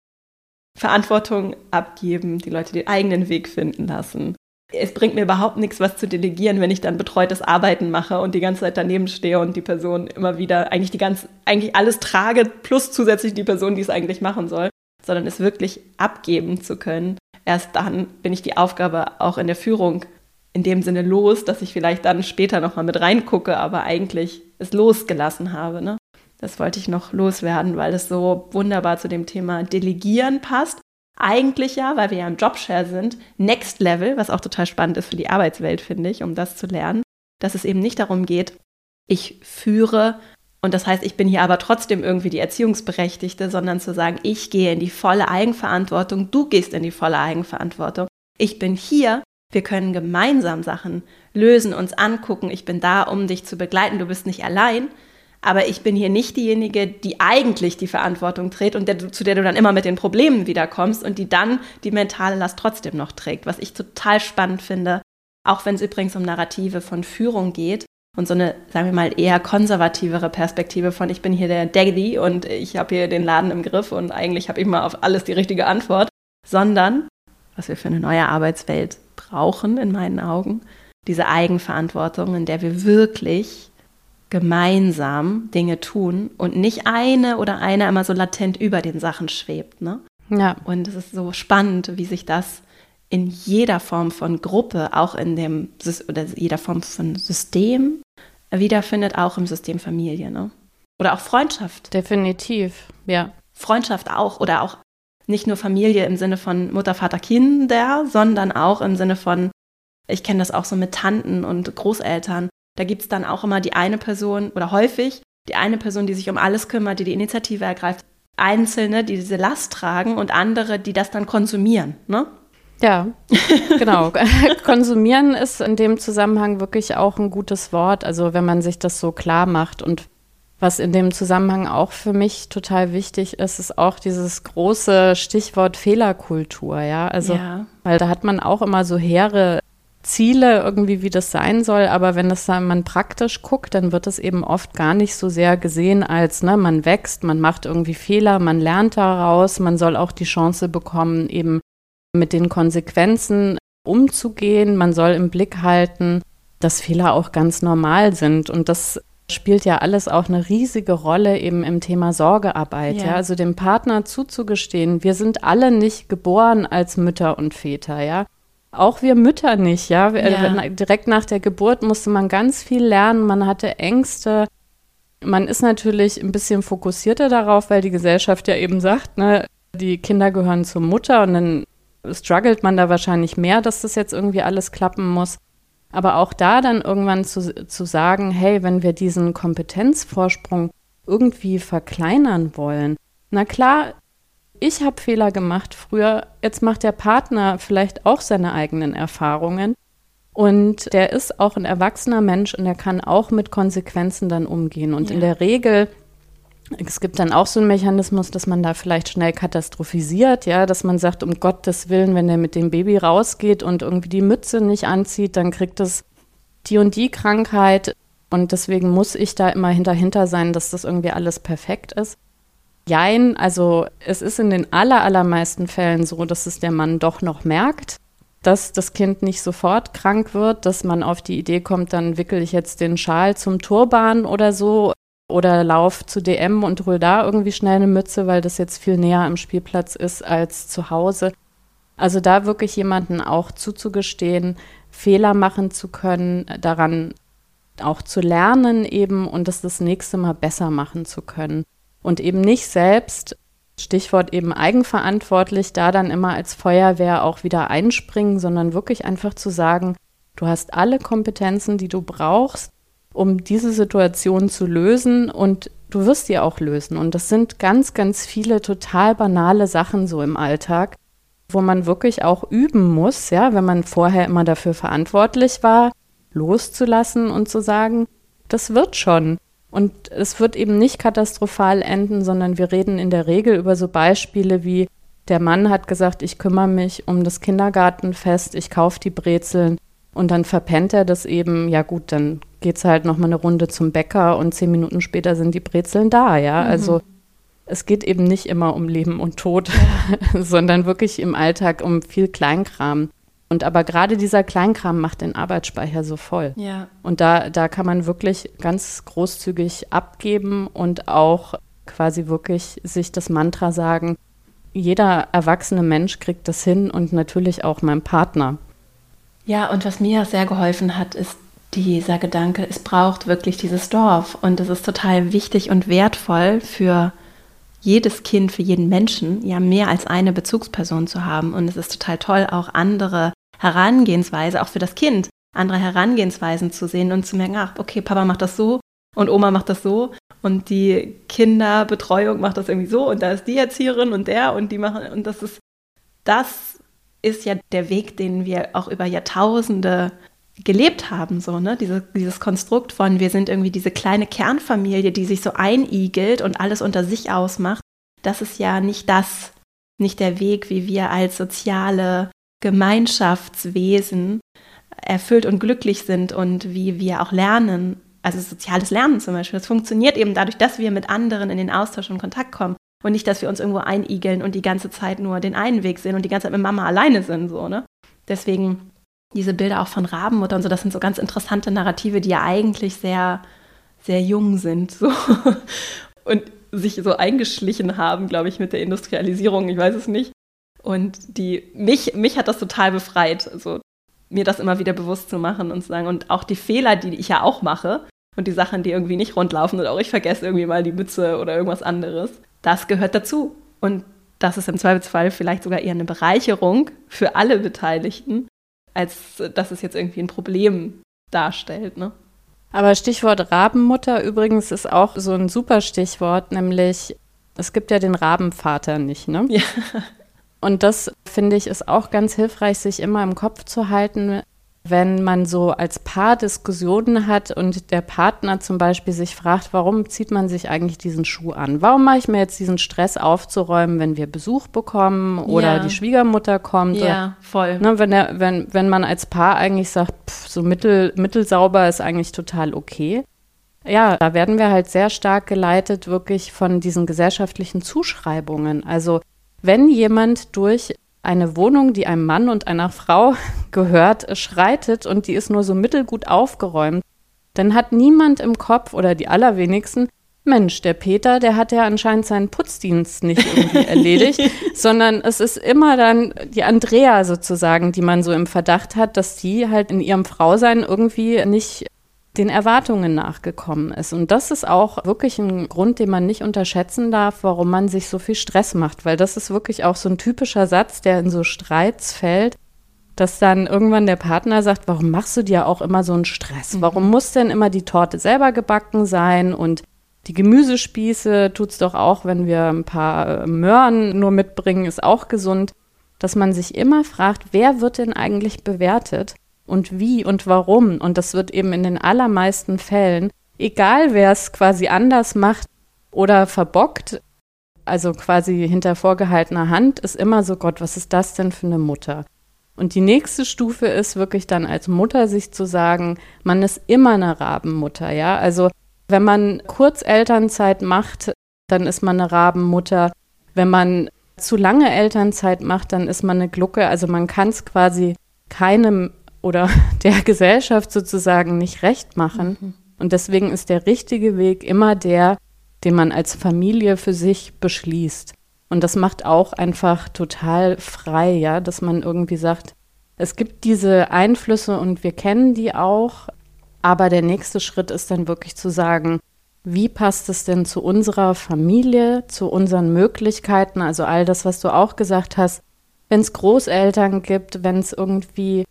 Verantwortung abgeben, die Leute den eigenen Weg finden lassen es bringt mir überhaupt nichts, was zu delegieren, wenn ich dann betreutes Arbeiten mache und die ganze Zeit daneben stehe und die Person immer wieder eigentlich die ganz, eigentlich alles trage, plus zusätzlich die Person, die es eigentlich machen soll, sondern es wirklich abgeben zu können. Erst dann bin ich die Aufgabe auch in der Führung in dem Sinne los, dass ich vielleicht dann später nochmal mit reingucke, aber eigentlich es losgelassen habe. Ne? Das wollte ich noch loswerden, weil es so wunderbar zu dem Thema Delegieren passt eigentlich ja, weil wir ja im Jobshare sind, Next Level, was auch total spannend ist für die Arbeitswelt, finde ich, um das zu lernen, dass es eben nicht darum geht, ich führe und das heißt, ich bin hier aber trotzdem irgendwie die Erziehungsberechtigte, sondern zu sagen, ich gehe in die volle Eigenverantwortung, du gehst in die volle Eigenverantwortung. Ich bin hier, wir können gemeinsam Sachen lösen, uns angucken, ich bin da, um dich zu begleiten, du bist nicht allein, aber ich bin hier nicht diejenige, die eigentlich die Verantwortung trägt und der, zu der du dann immer mit den Problemen wiederkommst und die dann die mentale Last trotzdem noch trägt, was ich total spannend finde, auch wenn es übrigens um Narrative von Führung geht und so eine, sagen wir mal, eher konservativere Perspektive von, ich bin hier der Daddy und ich habe hier den Laden im Griff und eigentlich habe ich mal auf alles die richtige Antwort, sondern, was wir für eine neue Arbeitswelt brauchen, in meinen Augen, diese Eigenverantwortung, in der wir wirklich gemeinsam Dinge tun und nicht eine oder einer immer so latent über den Sachen schwebt. Ne? Ja. Und es ist so spannend, wie sich das in jeder Form von Gruppe, auch in dem oder jeder Form von System wiederfindet, auch im System Familie. Ne? Oder auch Freundschaft. Definitiv, ja. Freundschaft auch oder auch nicht nur Familie im Sinne von Mutter, Vater, Kinder, sondern auch im Sinne von, ich kenne das auch so mit Tanten und Großeltern, da gibt es dann auch immer die eine Person oder häufig die eine Person, die sich um alles kümmert, die die Initiative ergreift. Einzelne, die diese Last tragen und andere, die das dann konsumieren. Ne? Ja, genau. Konsumieren ist in dem Zusammenhang wirklich auch ein gutes Wort. Also wenn man sich das so klar macht und was in dem Zusammenhang auch für mich total wichtig ist, ist auch dieses große Stichwort Fehlerkultur, ja. Also, ja. weil da hat man auch immer so hehre Ziele irgendwie, wie das sein soll, aber wenn das dann man praktisch guckt, dann wird es eben oft gar nicht so sehr gesehen als, ne, man wächst, man macht irgendwie Fehler, man lernt daraus, man soll auch die Chance bekommen, eben mit den Konsequenzen umzugehen, man soll im Blick halten, dass Fehler auch ganz normal sind und das spielt ja alles auch eine riesige Rolle eben im Thema Sorgearbeit, ja. ja. also dem Partner zuzugestehen, wir sind alle nicht geboren als Mütter und Väter, ja. Auch wir Mütter nicht, ja? ja. Direkt nach der Geburt musste man ganz viel lernen, man hatte Ängste. Man ist natürlich ein bisschen fokussierter darauf, weil die Gesellschaft ja eben sagt, ne, die Kinder gehören zur Mutter und dann struggelt man da wahrscheinlich mehr, dass das jetzt irgendwie alles klappen muss. Aber auch da dann irgendwann zu, zu sagen, hey, wenn wir diesen Kompetenzvorsprung irgendwie verkleinern wollen, na klar, ich habe Fehler gemacht früher, jetzt macht der Partner vielleicht auch seine eigenen Erfahrungen. Und der ist auch ein erwachsener Mensch und er kann auch mit Konsequenzen dann umgehen. Und ja. in der Regel, es gibt dann auch so einen Mechanismus, dass man da vielleicht schnell katastrophisiert, ja, dass man sagt, um Gottes Willen, wenn der mit dem Baby rausgeht und irgendwie die Mütze nicht anzieht, dann kriegt es die und die Krankheit und deswegen muss ich da immer hinterhinter sein, dass das irgendwie alles perfekt ist. Jein, also es ist in den aller, allermeisten Fällen so, dass es der Mann doch noch merkt, dass das Kind nicht sofort krank wird, dass man auf die Idee kommt, dann wickel ich jetzt den Schal zum Turban oder so oder lauf zu DM und hol da irgendwie schnell eine Mütze, weil das jetzt viel näher am Spielplatz ist als zu Hause. Also da wirklich jemanden auch zuzugestehen, Fehler machen zu können, daran auch zu lernen eben und das das nächste Mal besser machen zu können. Und eben nicht selbst, Stichwort eben eigenverantwortlich, da dann immer als Feuerwehr auch wieder einspringen, sondern wirklich einfach zu sagen, du hast alle Kompetenzen, die du brauchst, um diese Situation zu lösen und du wirst die auch lösen. Und das sind ganz, ganz viele total banale Sachen so im Alltag, wo man wirklich auch üben muss, ja, wenn man vorher immer dafür verantwortlich war, loszulassen und zu sagen, das wird schon. Und es wird eben nicht katastrophal enden, sondern wir reden in der Regel über so Beispiele wie, der Mann hat gesagt, ich kümmere mich um das Kindergartenfest, ich kaufe die Brezeln und dann verpennt er das eben, ja gut, dann geht es halt nochmal eine Runde zum Bäcker und zehn Minuten später sind die Brezeln da, ja. Mhm. Also es geht eben nicht immer um Leben und Tod, sondern wirklich im Alltag um viel Kleinkram. Und aber gerade dieser Kleinkram macht den Arbeitsspeicher so voll. Ja. Und da, da kann man wirklich ganz großzügig abgeben und auch quasi wirklich sich das Mantra sagen, jeder erwachsene Mensch kriegt das hin und natürlich auch mein Partner. Ja, und was mir sehr geholfen hat, ist dieser Gedanke, es braucht wirklich dieses Dorf und es ist total wichtig und wertvoll für jedes Kind, für jeden Menschen ja mehr als eine Bezugsperson zu haben. Und es ist total toll, auch andere Herangehensweise, auch für das Kind, andere Herangehensweisen zu sehen und zu merken, ach, okay, Papa macht das so und Oma macht das so und die Kinderbetreuung macht das irgendwie so und da ist die Erzieherin und der und die machen und das ist das ist ja der Weg, den wir auch über Jahrtausende gelebt haben, so, ne? Diese, dieses Konstrukt von, wir sind irgendwie diese kleine Kernfamilie, die sich so einigelt und alles unter sich ausmacht. Das ist ja nicht das, nicht der Weg, wie wir als soziale Gemeinschaftswesen erfüllt und glücklich sind und wie wir auch lernen, also soziales Lernen zum Beispiel. Das funktioniert eben dadurch, dass wir mit anderen in den Austausch und Kontakt kommen und nicht, dass wir uns irgendwo einigeln und die ganze Zeit nur den einen Weg sehen und die ganze Zeit mit Mama alleine sind, so, ne? Deswegen diese Bilder auch von Rabenmutter und so, das sind so ganz interessante Narrative, die ja eigentlich sehr, sehr jung sind, so. Und sich so eingeschlichen haben, glaube ich, mit der Industrialisierung, ich weiß es nicht. Und die, mich, mich hat das total befreit, also mir das immer wieder bewusst zu machen und zu sagen, und auch die Fehler, die ich ja auch mache und die Sachen, die irgendwie nicht rund laufen und auch ich vergesse irgendwie mal die Mütze oder irgendwas anderes, das gehört dazu. Und das ist im Zweifelsfall vielleicht sogar eher eine Bereicherung für alle Beteiligten, als dass es jetzt irgendwie ein Problem darstellt. Ne? Aber Stichwort Rabenmutter übrigens ist auch so ein super Stichwort, nämlich es gibt ja den Rabenvater nicht, ne? Ja. Und das finde ich ist auch ganz hilfreich, sich immer im Kopf zu halten, wenn man so als Paar Diskussionen hat und der Partner zum Beispiel sich fragt, warum zieht man sich eigentlich diesen Schuh an? Warum mache ich mir jetzt diesen Stress aufzuräumen, wenn wir Besuch bekommen oder ja. die Schwiegermutter kommt? Ja, oder, voll. Ne, wenn, der, wenn, wenn man als Paar eigentlich sagt, pff, so mittel, mittelsauber ist eigentlich total okay. Ja, da werden wir halt sehr stark geleitet wirklich von diesen gesellschaftlichen Zuschreibungen. Also wenn jemand durch eine Wohnung, die einem Mann und einer Frau gehört, schreitet und die ist nur so mittelgut aufgeräumt, dann hat niemand im Kopf oder die allerwenigsten, Mensch, der Peter, der hat ja anscheinend seinen Putzdienst nicht irgendwie erledigt, sondern es ist immer dann die Andrea sozusagen, die man so im Verdacht hat, dass die halt in ihrem Frausein irgendwie nicht den Erwartungen nachgekommen ist. Und das ist auch wirklich ein Grund, den man nicht unterschätzen darf, warum man sich so viel Stress macht, weil das ist wirklich auch so ein typischer Satz, der in so Streits fällt, dass dann irgendwann der Partner sagt, warum machst du dir auch immer so einen Stress? Mhm. Warum muss denn immer die Torte selber gebacken sein und die Gemüsespieße tut's doch auch, wenn wir ein paar äh, Möhren nur mitbringen, ist auch gesund, dass man sich immer fragt, wer wird denn eigentlich bewertet? Und wie und warum. Und das wird eben in den allermeisten Fällen, egal wer es quasi anders macht oder verbockt, also quasi hinter vorgehaltener Hand, ist immer so, Gott, was ist das denn für eine Mutter? Und die nächste Stufe ist wirklich dann als Mutter sich zu sagen, man ist immer eine Rabenmutter, ja. Also wenn man kurz Elternzeit macht, dann ist man eine Rabenmutter. Wenn man zu lange Elternzeit macht, dann ist man eine Glucke. Also man kann es quasi keinem oder der Gesellschaft sozusagen nicht recht machen. Mhm. Und deswegen ist der richtige Weg immer der, den man als Familie für sich beschließt. Und das macht auch einfach total frei, ja, dass man irgendwie sagt, es gibt diese Einflüsse und wir kennen die auch, aber der nächste Schritt ist dann wirklich zu sagen, wie passt es denn zu unserer Familie, zu unseren Möglichkeiten, also all das, was du auch gesagt hast, wenn es Großeltern gibt, wenn es irgendwie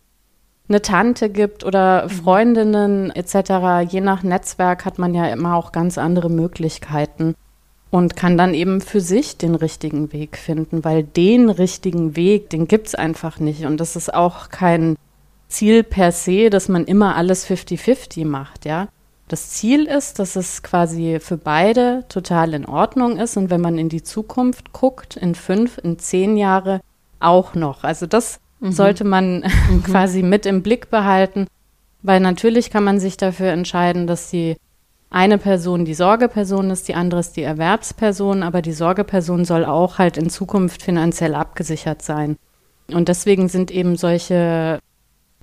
eine Tante gibt oder mhm. Freundinnen etc., je nach Netzwerk hat man ja immer auch ganz andere Möglichkeiten und kann dann eben für sich den richtigen Weg finden, weil den richtigen Weg, den gibt es einfach nicht. Und das ist auch kein Ziel per se, dass man immer alles 50-50 macht, ja. Das Ziel ist, dass es quasi für beide total in Ordnung ist und wenn man in die Zukunft guckt, in fünf, in zehn Jahre auch noch. Also das mhm. sollte man mhm. quasi mit im Blick behalten, weil natürlich kann man sich dafür entscheiden, dass die eine Person die Sorgeperson ist, die andere ist die Erwerbsperson, aber die Sorgeperson soll auch halt in Zukunft finanziell abgesichert sein. Und deswegen sind eben solche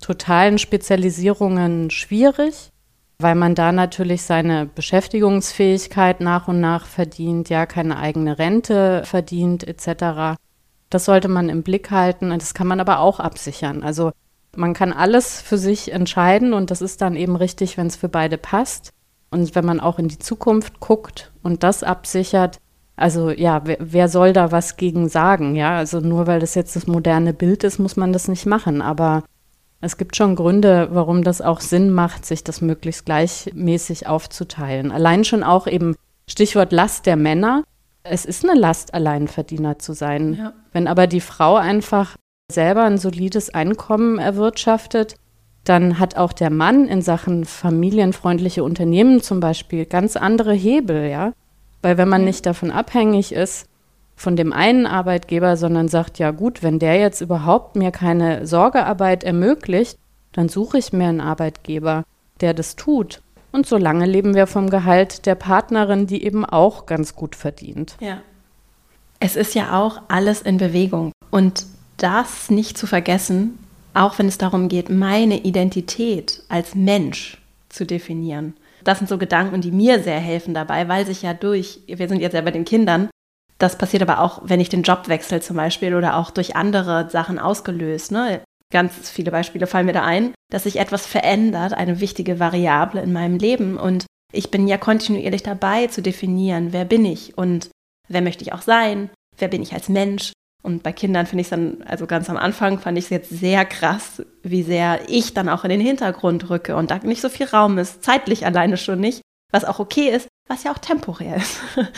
totalen Spezialisierungen schwierig, weil man da natürlich seine Beschäftigungsfähigkeit nach und nach verdient, ja keine eigene Rente verdient etc. Das sollte man im Blick halten und das kann man aber auch absichern. Also man kann alles für sich entscheiden und das ist dann eben richtig, wenn es für beide passt. Und wenn man auch in die Zukunft guckt und das absichert, also ja, wer, wer, soll da was gegen sagen? Ja, also nur weil das jetzt das moderne Bild ist, muss man das nicht machen. Aber es gibt schon Gründe, warum das auch Sinn macht, sich das möglichst gleichmäßig aufzuteilen. Allein schon auch eben Stichwort Last der Männer. Es ist eine Last, Alleinverdiener zu sein. Ja. Wenn aber die Frau einfach selber ein solides Einkommen erwirtschaftet, dann hat auch der Mann in Sachen familienfreundliche Unternehmen zum Beispiel ganz andere Hebel, ja. Weil wenn man nicht davon abhängig ist, von dem einen Arbeitgeber, sondern sagt, ja gut, wenn der jetzt überhaupt mir keine Sorgearbeit ermöglicht, dann suche ich mir einen Arbeitgeber, der das tut. Und solange leben wir vom Gehalt der Partnerin, die eben auch ganz gut verdient. Ja. Es ist ja auch alles in Bewegung. Und das nicht zu vergessen, auch wenn es darum geht, meine Identität als Mensch zu definieren. Das sind so Gedanken, die mir sehr helfen dabei, weil sich ja durch, wir sind jetzt ja bei den Kindern, das passiert aber auch, wenn ich den Job wechsle zum Beispiel oder auch durch andere Sachen ausgelöst. Ne? Ganz viele Beispiele fallen mir da ein, dass sich etwas verändert, eine wichtige Variable in meinem Leben. Und ich bin ja kontinuierlich dabei zu definieren, wer bin ich und wer möchte ich auch sein, wer bin ich als Mensch und bei Kindern finde ich es dann, also ganz am Anfang fand ich es jetzt sehr krass, wie sehr ich dann auch in den Hintergrund rücke und da nicht so viel Raum ist, zeitlich alleine schon nicht, was auch okay ist, was ja auch temporär ist.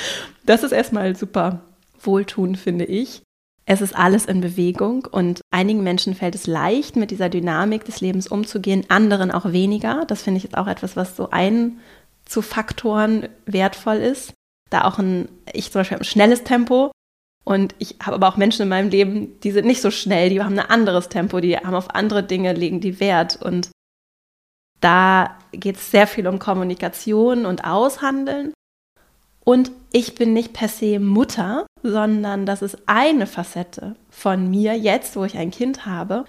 Das ist erstmal super wohltuend, finde ich. Es ist alles in Bewegung und einigen Menschen fällt es leicht, mit dieser Dynamik des Lebens umzugehen, anderen auch weniger. Das finde ich jetzt auch etwas, was so ein zu Faktoren wertvoll ist. Da auch ein, ich zum Beispiel ein schnelles Tempo, und ich habe aber auch Menschen in meinem Leben, die sind nicht so schnell, die haben ein anderes Tempo, die haben auf andere Dinge, legen die Wert. Und da geht es sehr viel um Kommunikation und Aushandeln. Und ich bin nicht per se Mutter, sondern das ist eine Facette von mir jetzt, wo ich ein Kind habe.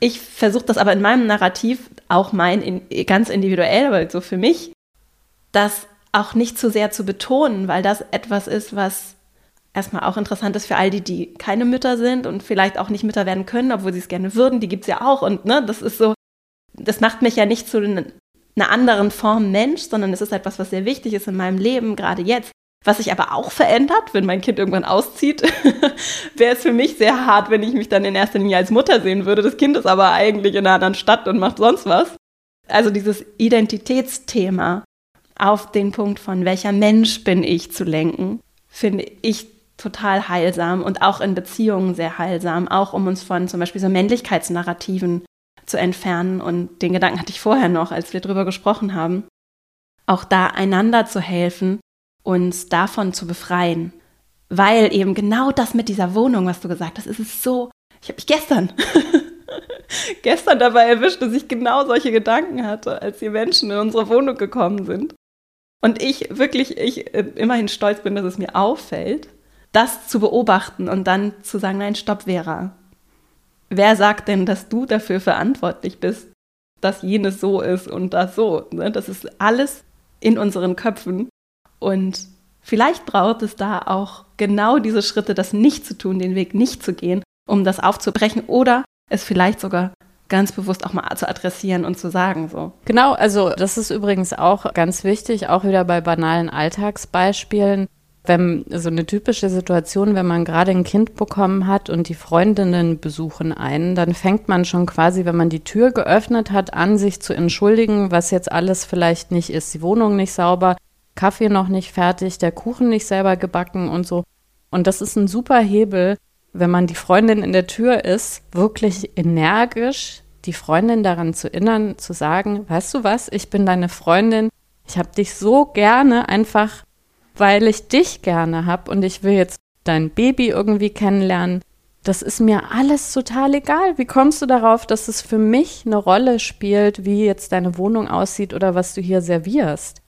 Ich versuche das aber in meinem Narrativ, auch mein in, ganz individuell, aber so für mich, das auch nicht zu sehr zu betonen, weil das etwas ist, was erstmal auch interessant ist für all die, die keine Mütter sind und vielleicht auch nicht Mütter werden können, obwohl sie es gerne würden. Die gibt es ja auch. Und ne, das ist so, das macht mich ja nicht zu einer anderen Form Mensch, sondern es ist etwas, was sehr wichtig ist in meinem Leben, gerade jetzt. Was sich aber auch verändert, wenn mein Kind irgendwann auszieht, wäre es für mich sehr hart, wenn ich mich dann in erster Linie als Mutter sehen würde. Das Kind ist aber eigentlich in einer anderen Stadt und macht sonst was. Also dieses Identitätsthema auf den Punkt von welcher Mensch bin ich zu lenken, finde ich total heilsam und auch in Beziehungen sehr heilsam, auch um uns von zum Beispiel so Männlichkeitsnarrativen zu entfernen. Und den Gedanken hatte ich vorher noch, als wir drüber gesprochen haben. Auch da einander zu helfen, uns davon zu befreien. Weil eben genau das mit dieser Wohnung, was du gesagt hast, ist es so. Ich habe mich gestern gestern dabei erwischt, dass ich genau solche Gedanken hatte, als die Menschen in unsere Wohnung gekommen sind. Und ich wirklich, ich äh, immerhin stolz bin, dass es mir auffällt, das zu beobachten und dann zu sagen, nein, stopp, Vera. Wer sagt denn, dass du dafür verantwortlich bist, dass jenes so ist und das so? Ne? Das ist alles in unseren Köpfen. Und vielleicht braucht es da auch genau diese Schritte, das nicht zu tun, den Weg nicht zu gehen, um das aufzubrechen oder es vielleicht sogar ganz bewusst auch mal zu adressieren und zu sagen so. Genau, also das ist übrigens auch ganz wichtig, auch wieder bei banalen Alltagsbeispielen. Wenn so eine typische Situation, wenn man gerade ein Kind bekommen hat und die Freundinnen besuchen einen, dann fängt man schon quasi, wenn man die Tür geöffnet hat, an, sich zu entschuldigen, was jetzt alles vielleicht nicht ist. Die Wohnung nicht sauber, Kaffee noch nicht fertig, der Kuchen nicht selber gebacken und so. Und das ist ein super Hebel, wenn man die Freundin in der Tür ist, wirklich energisch die Freundin daran zu erinnern, zu sagen, weißt du was, ich bin deine Freundin, ich habe dich so gerne, einfach weil ich dich gerne habe und ich will jetzt dein Baby irgendwie kennenlernen. Das ist mir alles total egal. Wie kommst du darauf, dass es für mich eine Rolle spielt, wie jetzt deine Wohnung aussieht oder was du hier servierst?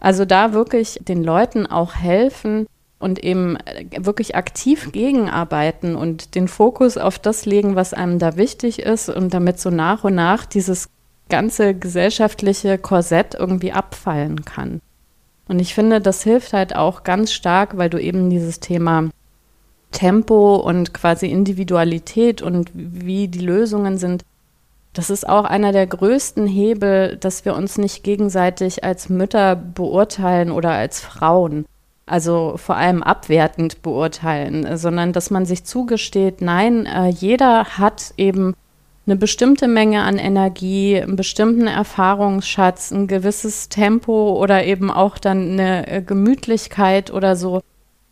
Also da wirklich den Leuten auch helfen, und eben äh, wirklich aktiv gegenarbeiten und den Fokus auf das legen, was einem da wichtig ist und damit so nach und nach dieses ganze gesellschaftliche Korsett irgendwie abfallen kann. Und ich finde, das hilft halt auch ganz stark, weil du eben dieses Thema Tempo und quasi Individualität und wie die Lösungen sind, das ist auch einer der größten Hebel, dass wir uns nicht gegenseitig als Mütter beurteilen oder als Frauen also vor allem abwertend beurteilen, sondern dass man sich zugesteht, nein, äh, jeder hat eben eine bestimmte Menge an Energie, einen bestimmten Erfahrungsschatz, ein gewisses Tempo oder eben auch dann eine äh, Gemütlichkeit oder so.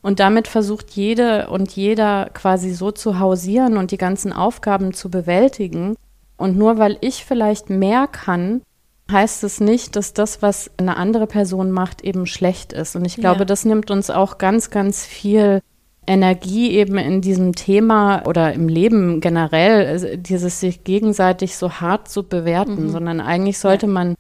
Und damit versucht jede und jeder quasi so zu hausieren und die ganzen Aufgaben zu bewältigen. Und nur weil ich vielleicht mehr kann, heißt es nicht, dass das, was eine andere Person macht, eben schlecht ist. Und ich glaube, ja. das nimmt uns auch ganz, ganz viel Energie eben in diesem Thema oder im Leben generell, also dieses sich gegenseitig so hart zu bewerten, mhm. sondern eigentlich sollte ja. man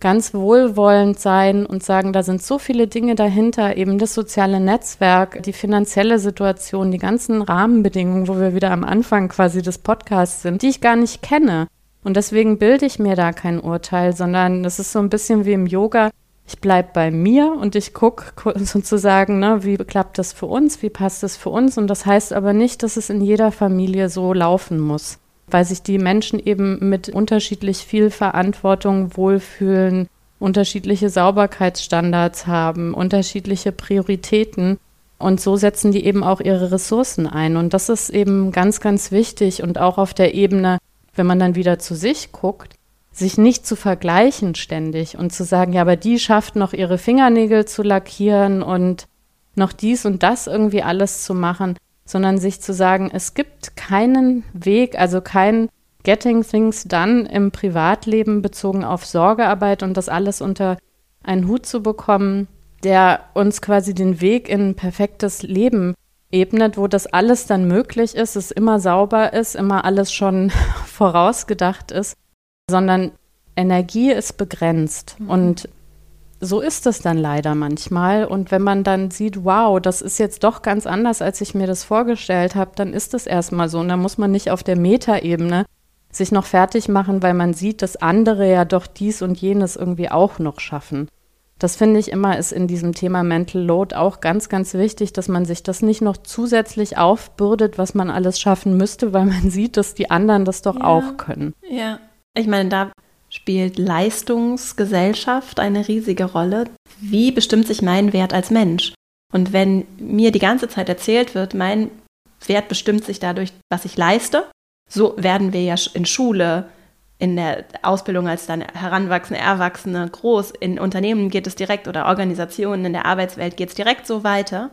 ganz wohlwollend sein und sagen, da sind so viele Dinge dahinter, eben das soziale Netzwerk, die finanzielle Situation, die ganzen Rahmenbedingungen, wo wir wieder am Anfang quasi des Podcasts sind, die ich gar nicht kenne. Und deswegen bilde ich mir da kein Urteil, sondern das ist so ein bisschen wie im Yoga. Ich bleibe bei mir und ich gucke sozusagen, ne, wie klappt das für uns, wie passt das für uns. Und das heißt aber nicht, dass es in jeder Familie so laufen muss, weil sich die Menschen eben mit unterschiedlich viel Verantwortung wohlfühlen, unterschiedliche Sauberkeitsstandards haben, unterschiedliche Prioritäten. Und so setzen die eben auch ihre Ressourcen ein. Und das ist eben ganz, ganz wichtig. Und auch auf der Ebene wenn man dann wieder zu sich guckt, sich nicht zu vergleichen ständig und zu sagen, ja, aber die schafft noch ihre Fingernägel zu lackieren und noch dies und das irgendwie alles zu machen, sondern sich zu sagen, es gibt keinen Weg, also kein Getting Things Done im Privatleben bezogen auf Sorgearbeit und das alles unter einen Hut zu bekommen, der uns quasi den Weg in ein perfektes Leben ebnet, wo das alles dann möglich ist, es immer sauber ist, immer alles schon vorausgedacht ist, sondern Energie ist begrenzt mhm. und so ist es dann leider manchmal. Und wenn man dann sieht, wow, das ist jetzt doch ganz anders, als ich mir das vorgestellt habe, dann ist es erstmal so. Und dann muss man nicht auf der Metaebene sich noch fertig machen, weil man sieht, dass andere ja doch dies und jenes irgendwie auch noch schaffen. Das finde ich immer ist in diesem Thema Mental Load auch ganz, ganz wichtig, dass man sich das nicht noch zusätzlich aufbürdet, was man alles schaffen müsste, weil man sieht, dass die anderen das doch ja, auch können. Ja, ich meine, da spielt Leistungsgesellschaft eine riesige Rolle. Wie bestimmt sich mein Wert als Mensch? Und wenn mir die ganze Zeit erzählt wird, mein Wert bestimmt sich dadurch, was ich leiste, so werden wir ja in Schule, in der Ausbildung als dann Heranwachsende, Erwachsene, groß, in Unternehmen geht es direkt oder Organisationen, in der Arbeitswelt geht es direkt so weiter.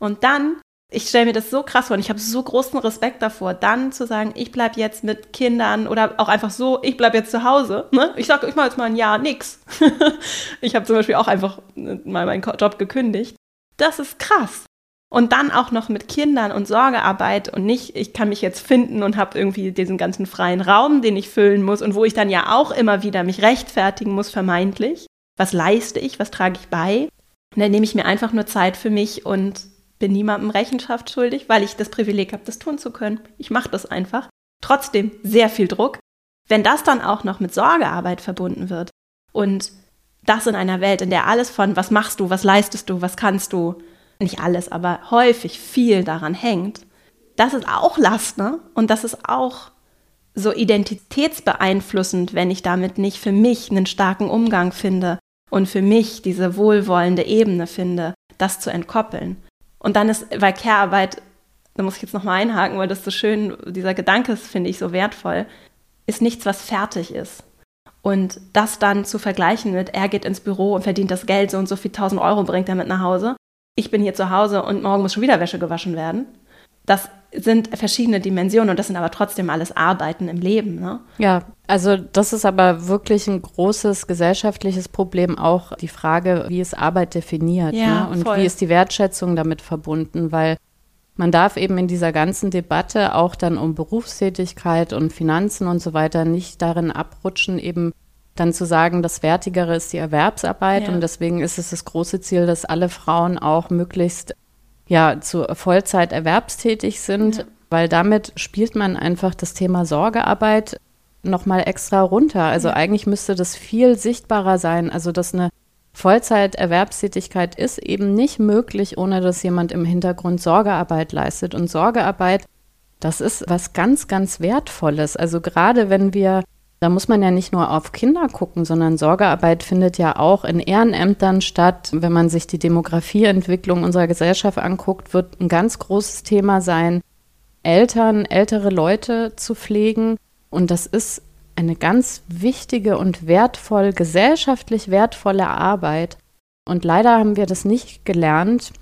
Und dann, ich stelle mir das so krass vor und ich habe so großen Respekt davor, dann zu sagen, ich bleibe jetzt mit Kindern oder auch einfach so, ich bleibe jetzt zu Hause. Ne? Ich sage, ich mache jetzt mal ein Jahr nix. ich habe zum Beispiel auch einfach mal meinen Job gekündigt. Das ist krass. Und dann auch noch mit Kindern und Sorgearbeit und nicht, ich kann mich jetzt finden und habe irgendwie diesen ganzen freien Raum, den ich füllen muss und wo ich dann ja auch immer wieder mich rechtfertigen muss, vermeintlich. Was leiste ich, was trage ich bei? Und dann nehme ich mir einfach nur Zeit für mich und bin niemandem Rechenschaft schuldig, weil ich das Privileg habe, das tun zu können. Ich mache das einfach. Trotzdem sehr viel Druck. Wenn das dann auch noch mit Sorgearbeit verbunden wird und das in einer Welt, in der alles von was machst du, was leistest du, was kannst du, nicht alles, aber häufig viel daran hängt, das ist auch Last, ne? Und das ist auch so identitätsbeeinflussend, wenn ich damit nicht für mich einen starken Umgang finde und für mich diese wohlwollende Ebene finde, das zu entkoppeln. Und dann ist, weil Care-Arbeit, da muss ich jetzt nochmal einhaken, weil das so schön, dieser Gedanke ist, finde ich, so wertvoll, ist nichts, was fertig ist. Und das dann zu vergleichen mit, er geht ins Büro und verdient das Geld, so und so viel tausend Euro bringt er mit nach Hause. Ich bin hier zu Hause und morgen muss schon wieder Wäsche gewaschen werden. Das sind verschiedene Dimensionen und das sind aber trotzdem alles Arbeiten im Leben. Ne? Ja, also das ist aber wirklich ein großes gesellschaftliches Problem, auch die Frage, wie ist Arbeit definiert ja, ne? und voll. wie ist die Wertschätzung damit verbunden, weil man darf eben in dieser ganzen Debatte auch dann um Berufstätigkeit und Finanzen und so weiter nicht darin abrutschen, eben dann zu sagen, das Wertigere ist die Erwerbsarbeit ja. und deswegen ist es das große Ziel, dass alle Frauen auch möglichst ja zu Vollzeit erwerbstätig sind, ja. weil damit spielt man einfach das Thema Sorgearbeit nochmal extra runter. Also ja. eigentlich müsste das viel sichtbarer sein. Also dass eine Vollzeiterwerbstätigkeit ist eben nicht möglich, ohne dass jemand im Hintergrund Sorgearbeit leistet. Und Sorgearbeit, das ist was ganz, ganz Wertvolles. Also gerade wenn wir, da muss man ja nicht nur auf Kinder gucken, sondern Sorgearbeit findet ja auch in Ehrenämtern statt. Wenn man sich die Demografieentwicklung unserer Gesellschaft anguckt, wird ein ganz großes Thema sein, Eltern, ältere Leute zu pflegen. Und das ist eine ganz wichtige und wertvoll, gesellschaftlich wertvolle Arbeit. Und leider haben wir das nicht gelernt,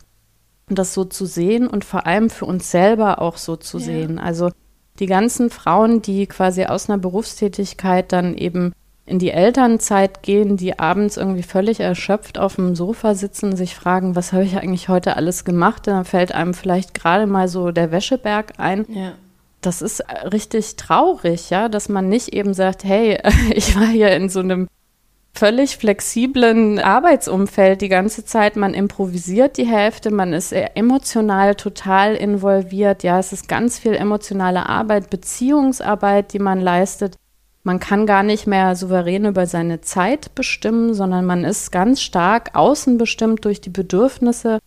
das so zu sehen und vor allem für uns selber auch so zu ja. sehen. Also die ganzen Frauen, die quasi aus einer Berufstätigkeit dann eben in die Elternzeit gehen, die abends irgendwie völlig erschöpft auf dem Sofa sitzen, sich fragen, was habe ich eigentlich heute alles gemacht? Dann fällt einem vielleicht gerade mal so der Wäscheberg ein. Ja das ist richtig traurig, ja, dass man nicht eben sagt, hey, ich war hier in so einem völlig flexiblen Arbeitsumfeld die ganze Zeit. Man improvisiert die Hälfte, man ist emotional total involviert. Ja, es ist ganz viel emotionale Arbeit, Beziehungsarbeit, die man leistet. Man kann gar nicht mehr souverän über seine Zeit bestimmen, sondern man ist ganz stark außenbestimmt durch die Bedürfnisse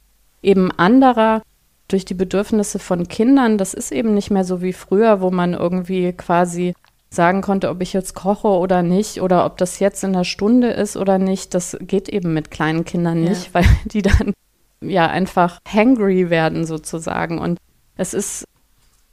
eben anderer durch die Bedürfnisse von Kindern, das ist eben nicht mehr so wie früher, wo man irgendwie quasi sagen konnte, ob ich jetzt koche oder nicht oder ob das jetzt in der Stunde ist oder nicht. Das geht eben mit kleinen Kindern nicht, ja. weil die dann ja einfach hangry werden sozusagen. Und es ist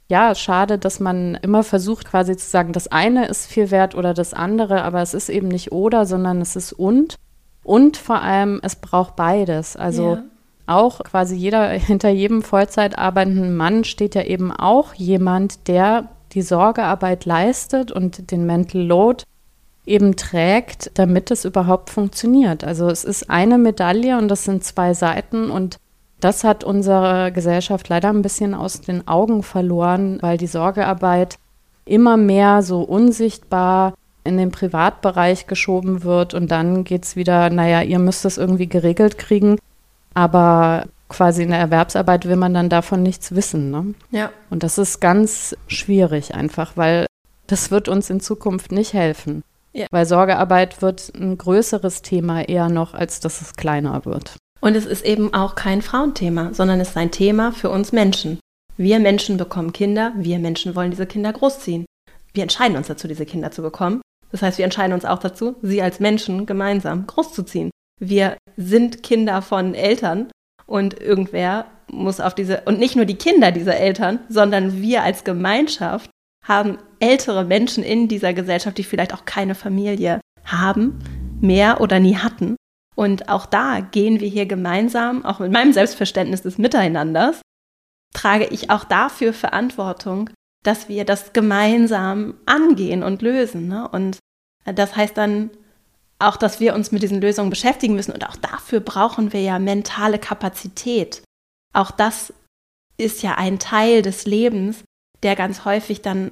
ja schade, dass man immer versucht quasi zu sagen, das eine ist viel wert oder das andere, aber es ist eben nicht oder, sondern es ist und. Und vor allem, es braucht beides. Also ja auch quasi jeder, hinter jedem Vollzeit arbeitenden Mann steht ja eben auch jemand, der die Sorgearbeit leistet und den Mental Load eben trägt, damit es überhaupt funktioniert. Also es ist eine Medaille und das sind zwei Seiten und das hat unsere Gesellschaft leider ein bisschen aus den Augen verloren, weil die Sorgearbeit immer mehr so unsichtbar in den Privatbereich geschoben wird und dann geht es wieder, naja, ihr müsst es irgendwie geregelt kriegen. Aber quasi in der Erwerbsarbeit will man dann davon nichts wissen. Ne? Ja. Und das ist ganz schwierig einfach, weil das wird uns in Zukunft nicht helfen. Ja. Weil Sorgearbeit wird ein größeres Thema eher noch, als dass es kleiner wird. Und es ist eben auch kein Frauenthema, sondern es ist ein Thema für uns Menschen. Wir Menschen bekommen Kinder, wir Menschen wollen diese Kinder großziehen. Wir entscheiden uns dazu, diese Kinder zu bekommen. Das heißt, wir entscheiden uns auch dazu, sie als Menschen gemeinsam großzuziehen. Wir sind Kinder von Eltern und irgendwer muss auf diese, und nicht nur die Kinder dieser Eltern, sondern wir als Gemeinschaft haben ältere Menschen in dieser Gesellschaft, die vielleicht auch keine Familie haben, mehr oder nie hatten. Und auch da gehen wir hier gemeinsam, auch mit meinem Selbstverständnis des Miteinanders, trage ich auch dafür Verantwortung, dass wir das gemeinsam angehen und lösen. Ne? Und das heißt dann auch, dass wir uns mit diesen Lösungen beschäftigen müssen. Und auch dafür brauchen wir ja mentale Kapazität. Auch das ist ja ein Teil des Lebens, der ganz häufig dann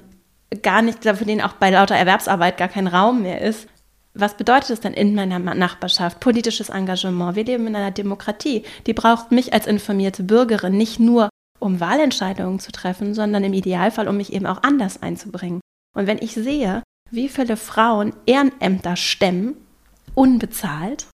gar nicht, für den auch bei lauter Erwerbsarbeit gar kein Raum mehr ist. Was bedeutet es denn in meiner Nachbarschaft? Politisches Engagement. Wir leben in einer Demokratie. Die braucht mich als informierte Bürgerin nicht nur, um Wahlentscheidungen zu treffen, sondern im Idealfall, um mich eben auch anders einzubringen. Und wenn ich sehe, wie viele Frauen Ehrenämter stemmen, unbezahlt,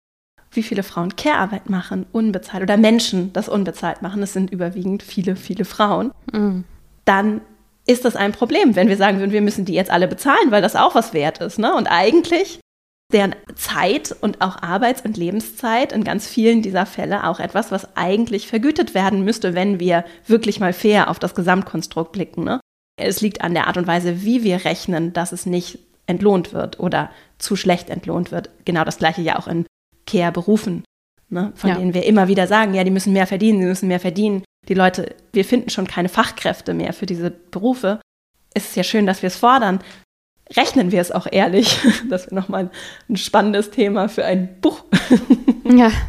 wie viele Frauen Care-Arbeit machen, unbezahlt, oder Menschen das unbezahlt machen, das sind überwiegend viele, viele Frauen, mhm. dann ist das ein Problem, wenn wir sagen würden, wir müssen die jetzt alle bezahlen, weil das auch was wert ist. Ne? Und eigentlich deren Zeit und auch Arbeits- und Lebenszeit in ganz vielen dieser Fälle auch etwas, was eigentlich vergütet werden müsste, wenn wir wirklich mal fair auf das Gesamtkonstrukt blicken. Ne? Es liegt an der Art und Weise, wie wir rechnen, dass es nicht entlohnt wird oder zu schlecht entlohnt wird. Genau das gleiche ja auch in Care-Berufen, ne? von ja. denen wir immer wieder sagen, ja, die müssen mehr verdienen, sie müssen mehr verdienen. Die Leute, wir finden schon keine Fachkräfte mehr für diese Berufe. Es ist ja schön, dass wir es fordern. Rechnen wir es auch ehrlich. Das wäre nochmal ein spannendes Thema für ein Buch. Ja.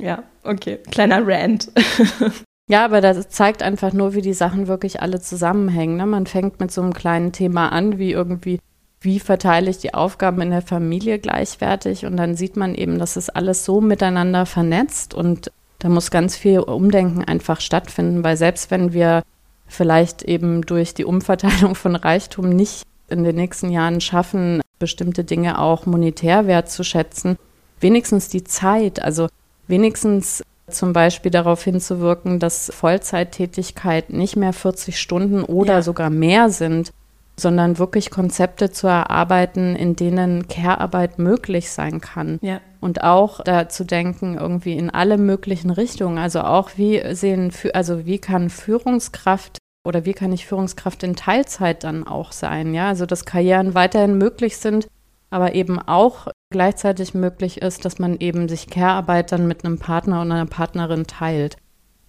Ja, okay. Kleiner Rant. Ja, aber das zeigt einfach nur, wie die Sachen wirklich alle zusammenhängen. Ne? Man fängt mit so einem kleinen Thema an, wie irgendwie, wie verteile ich die Aufgaben in der Familie gleichwertig? Und dann sieht man eben, dass es alles so miteinander vernetzt und da muss ganz viel Umdenken einfach stattfinden, weil selbst wenn wir vielleicht eben durch die Umverteilung von Reichtum nicht in den nächsten Jahren schaffen, bestimmte Dinge auch monetär wertzuschätzen, wenigstens die Zeit, also wenigstens zum Beispiel darauf hinzuwirken, dass Vollzeittätigkeit nicht mehr 40 Stunden oder ja. sogar mehr sind, sondern wirklich Konzepte zu erarbeiten, in denen Care-Arbeit möglich sein kann. Ja. Und auch da zu denken, irgendwie in alle möglichen Richtungen. Also auch wie sehen, also wie kann Führungskraft oder wie kann ich Führungskraft in Teilzeit dann auch sein? Ja, also dass Karrieren weiterhin möglich sind, aber eben auch gleichzeitig möglich ist, dass man eben sich Care-Arbeit dann mit einem Partner und einer Partnerin teilt.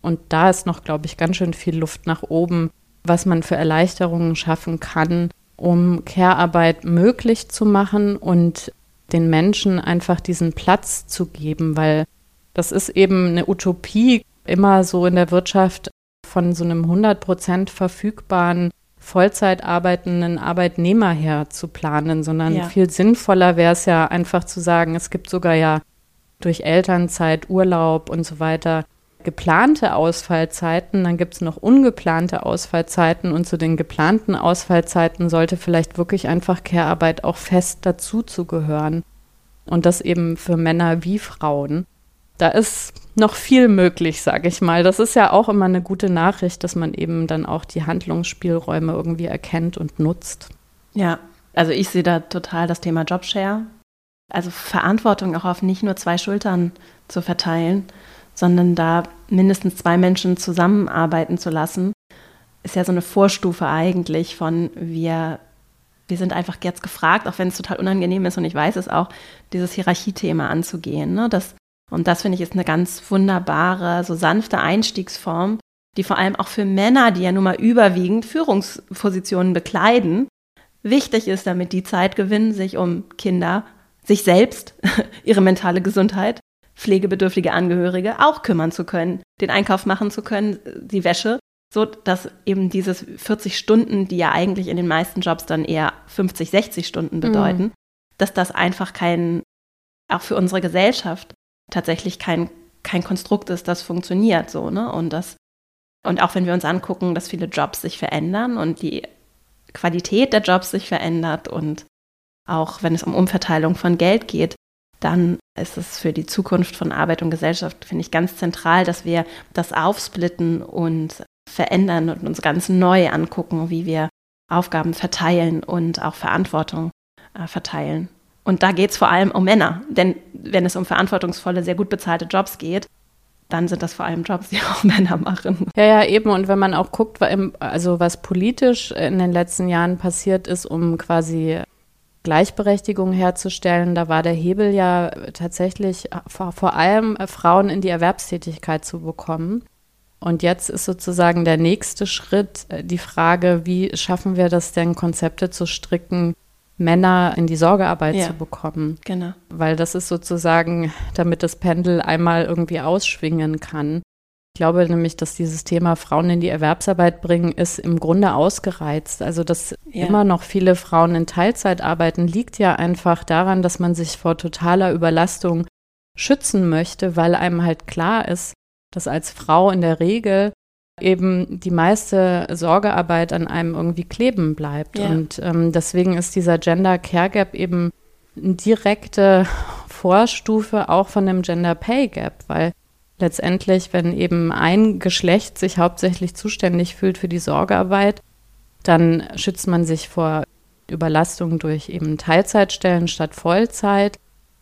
Und da ist noch, glaube ich, ganz schön viel Luft nach oben, was man für Erleichterungen schaffen kann, um Care-Arbeit möglich zu machen und den Menschen einfach diesen Platz zu geben, weil das ist eben eine Utopie, immer so in der Wirtschaft von so einem 100 Prozent verfügbaren Vollzeit arbeitenden Arbeitnehmer her zu planen, sondern ja. viel sinnvoller wäre es ja einfach zu sagen, es gibt sogar ja durch Elternzeit, Urlaub und so weiter geplante Ausfallzeiten, dann gibt es noch ungeplante Ausfallzeiten und zu den geplanten Ausfallzeiten sollte vielleicht wirklich einfach Care-Arbeit auch fest dazu zu gehören. Und das eben für Männer wie Frauen. Da ist noch viel möglich, sage ich mal. Das ist ja auch immer eine gute Nachricht, dass man eben dann auch die Handlungsspielräume irgendwie erkennt und nutzt. Ja, also ich sehe da total das Thema Jobshare. Also Verantwortung auch auf nicht nur zwei Schultern zu verteilen, sondern da mindestens zwei Menschen zusammenarbeiten zu lassen, ist ja so eine Vorstufe eigentlich von wir, wir sind einfach jetzt gefragt, auch wenn es total unangenehm ist und ich weiß es auch, dieses Hierarchiethema anzugehen. Ne? Das, und das finde ich ist eine ganz wunderbare, so sanfte Einstiegsform, die vor allem auch für Männer, die ja nun mal überwiegend Führungspositionen bekleiden, wichtig ist, damit die Zeit gewinnen, sich um Kinder, sich selbst, ihre mentale Gesundheit pflegebedürftige Angehörige auch kümmern zu können, den Einkauf machen zu können, die Wäsche, so dass eben dieses 40 Stunden, die ja eigentlich in den meisten Jobs dann eher 50, 60 Stunden mhm. bedeuten, mhm. dass das einfach kein, auch für unsere Gesellschaft tatsächlich kein, kein Konstrukt ist, das funktioniert so, ne? Und das, und auch wenn wir uns angucken, dass viele Jobs sich verändern und die Qualität der Jobs sich verändert und auch wenn es um Umverteilung von Geld geht, dann ist es für die Zukunft von Arbeit und Gesellschaft, finde ich, ganz zentral, dass wir das aufsplitten und verändern und uns ganz neu angucken, wie wir Aufgaben verteilen und auch Verantwortung äh, verteilen. Und da geht es vor allem um Männer. Denn wenn es um verantwortungsvolle, sehr gut bezahlte Jobs geht, dann sind das vor allem Jobs, die auch Männer machen. Ja, ja, eben. Und wenn man auch guckt, also was politisch in den letzten Jahren passiert ist, um quasi Gleichberechtigung herzustellen. Da war der Hebel ja tatsächlich vor, vor allem äh, Frauen in die Erwerbstätigkeit zu bekommen. Und jetzt ist sozusagen der nächste Schritt äh, die Frage, wie schaffen wir das denn, Konzepte zu stricken, Männer in die Sorgearbeit ja, zu bekommen. Genau. Weil das ist sozusagen, damit das Pendel einmal irgendwie ausschwingen kann. Ich glaube nämlich, dass dieses Thema Frauen in die Erwerbsarbeit bringen, ist im Grunde ausgereizt. Also, dass ja. immer noch viele Frauen in Teilzeit arbeiten, liegt ja einfach daran, dass man sich vor totaler Überlastung schützen möchte, weil einem halt klar ist, dass als Frau in der Regel eben die meiste Sorgearbeit an einem irgendwie kleben bleibt. Ja. Und ähm, deswegen ist dieser Gender Care Gap eben eine direkte Vorstufe auch von dem Gender Pay Gap, weil letztendlich, wenn eben ein Geschlecht sich hauptsächlich zuständig fühlt für die Sorgearbeit, dann schützt man sich vor Überlastung durch eben Teilzeitstellen statt Vollzeit.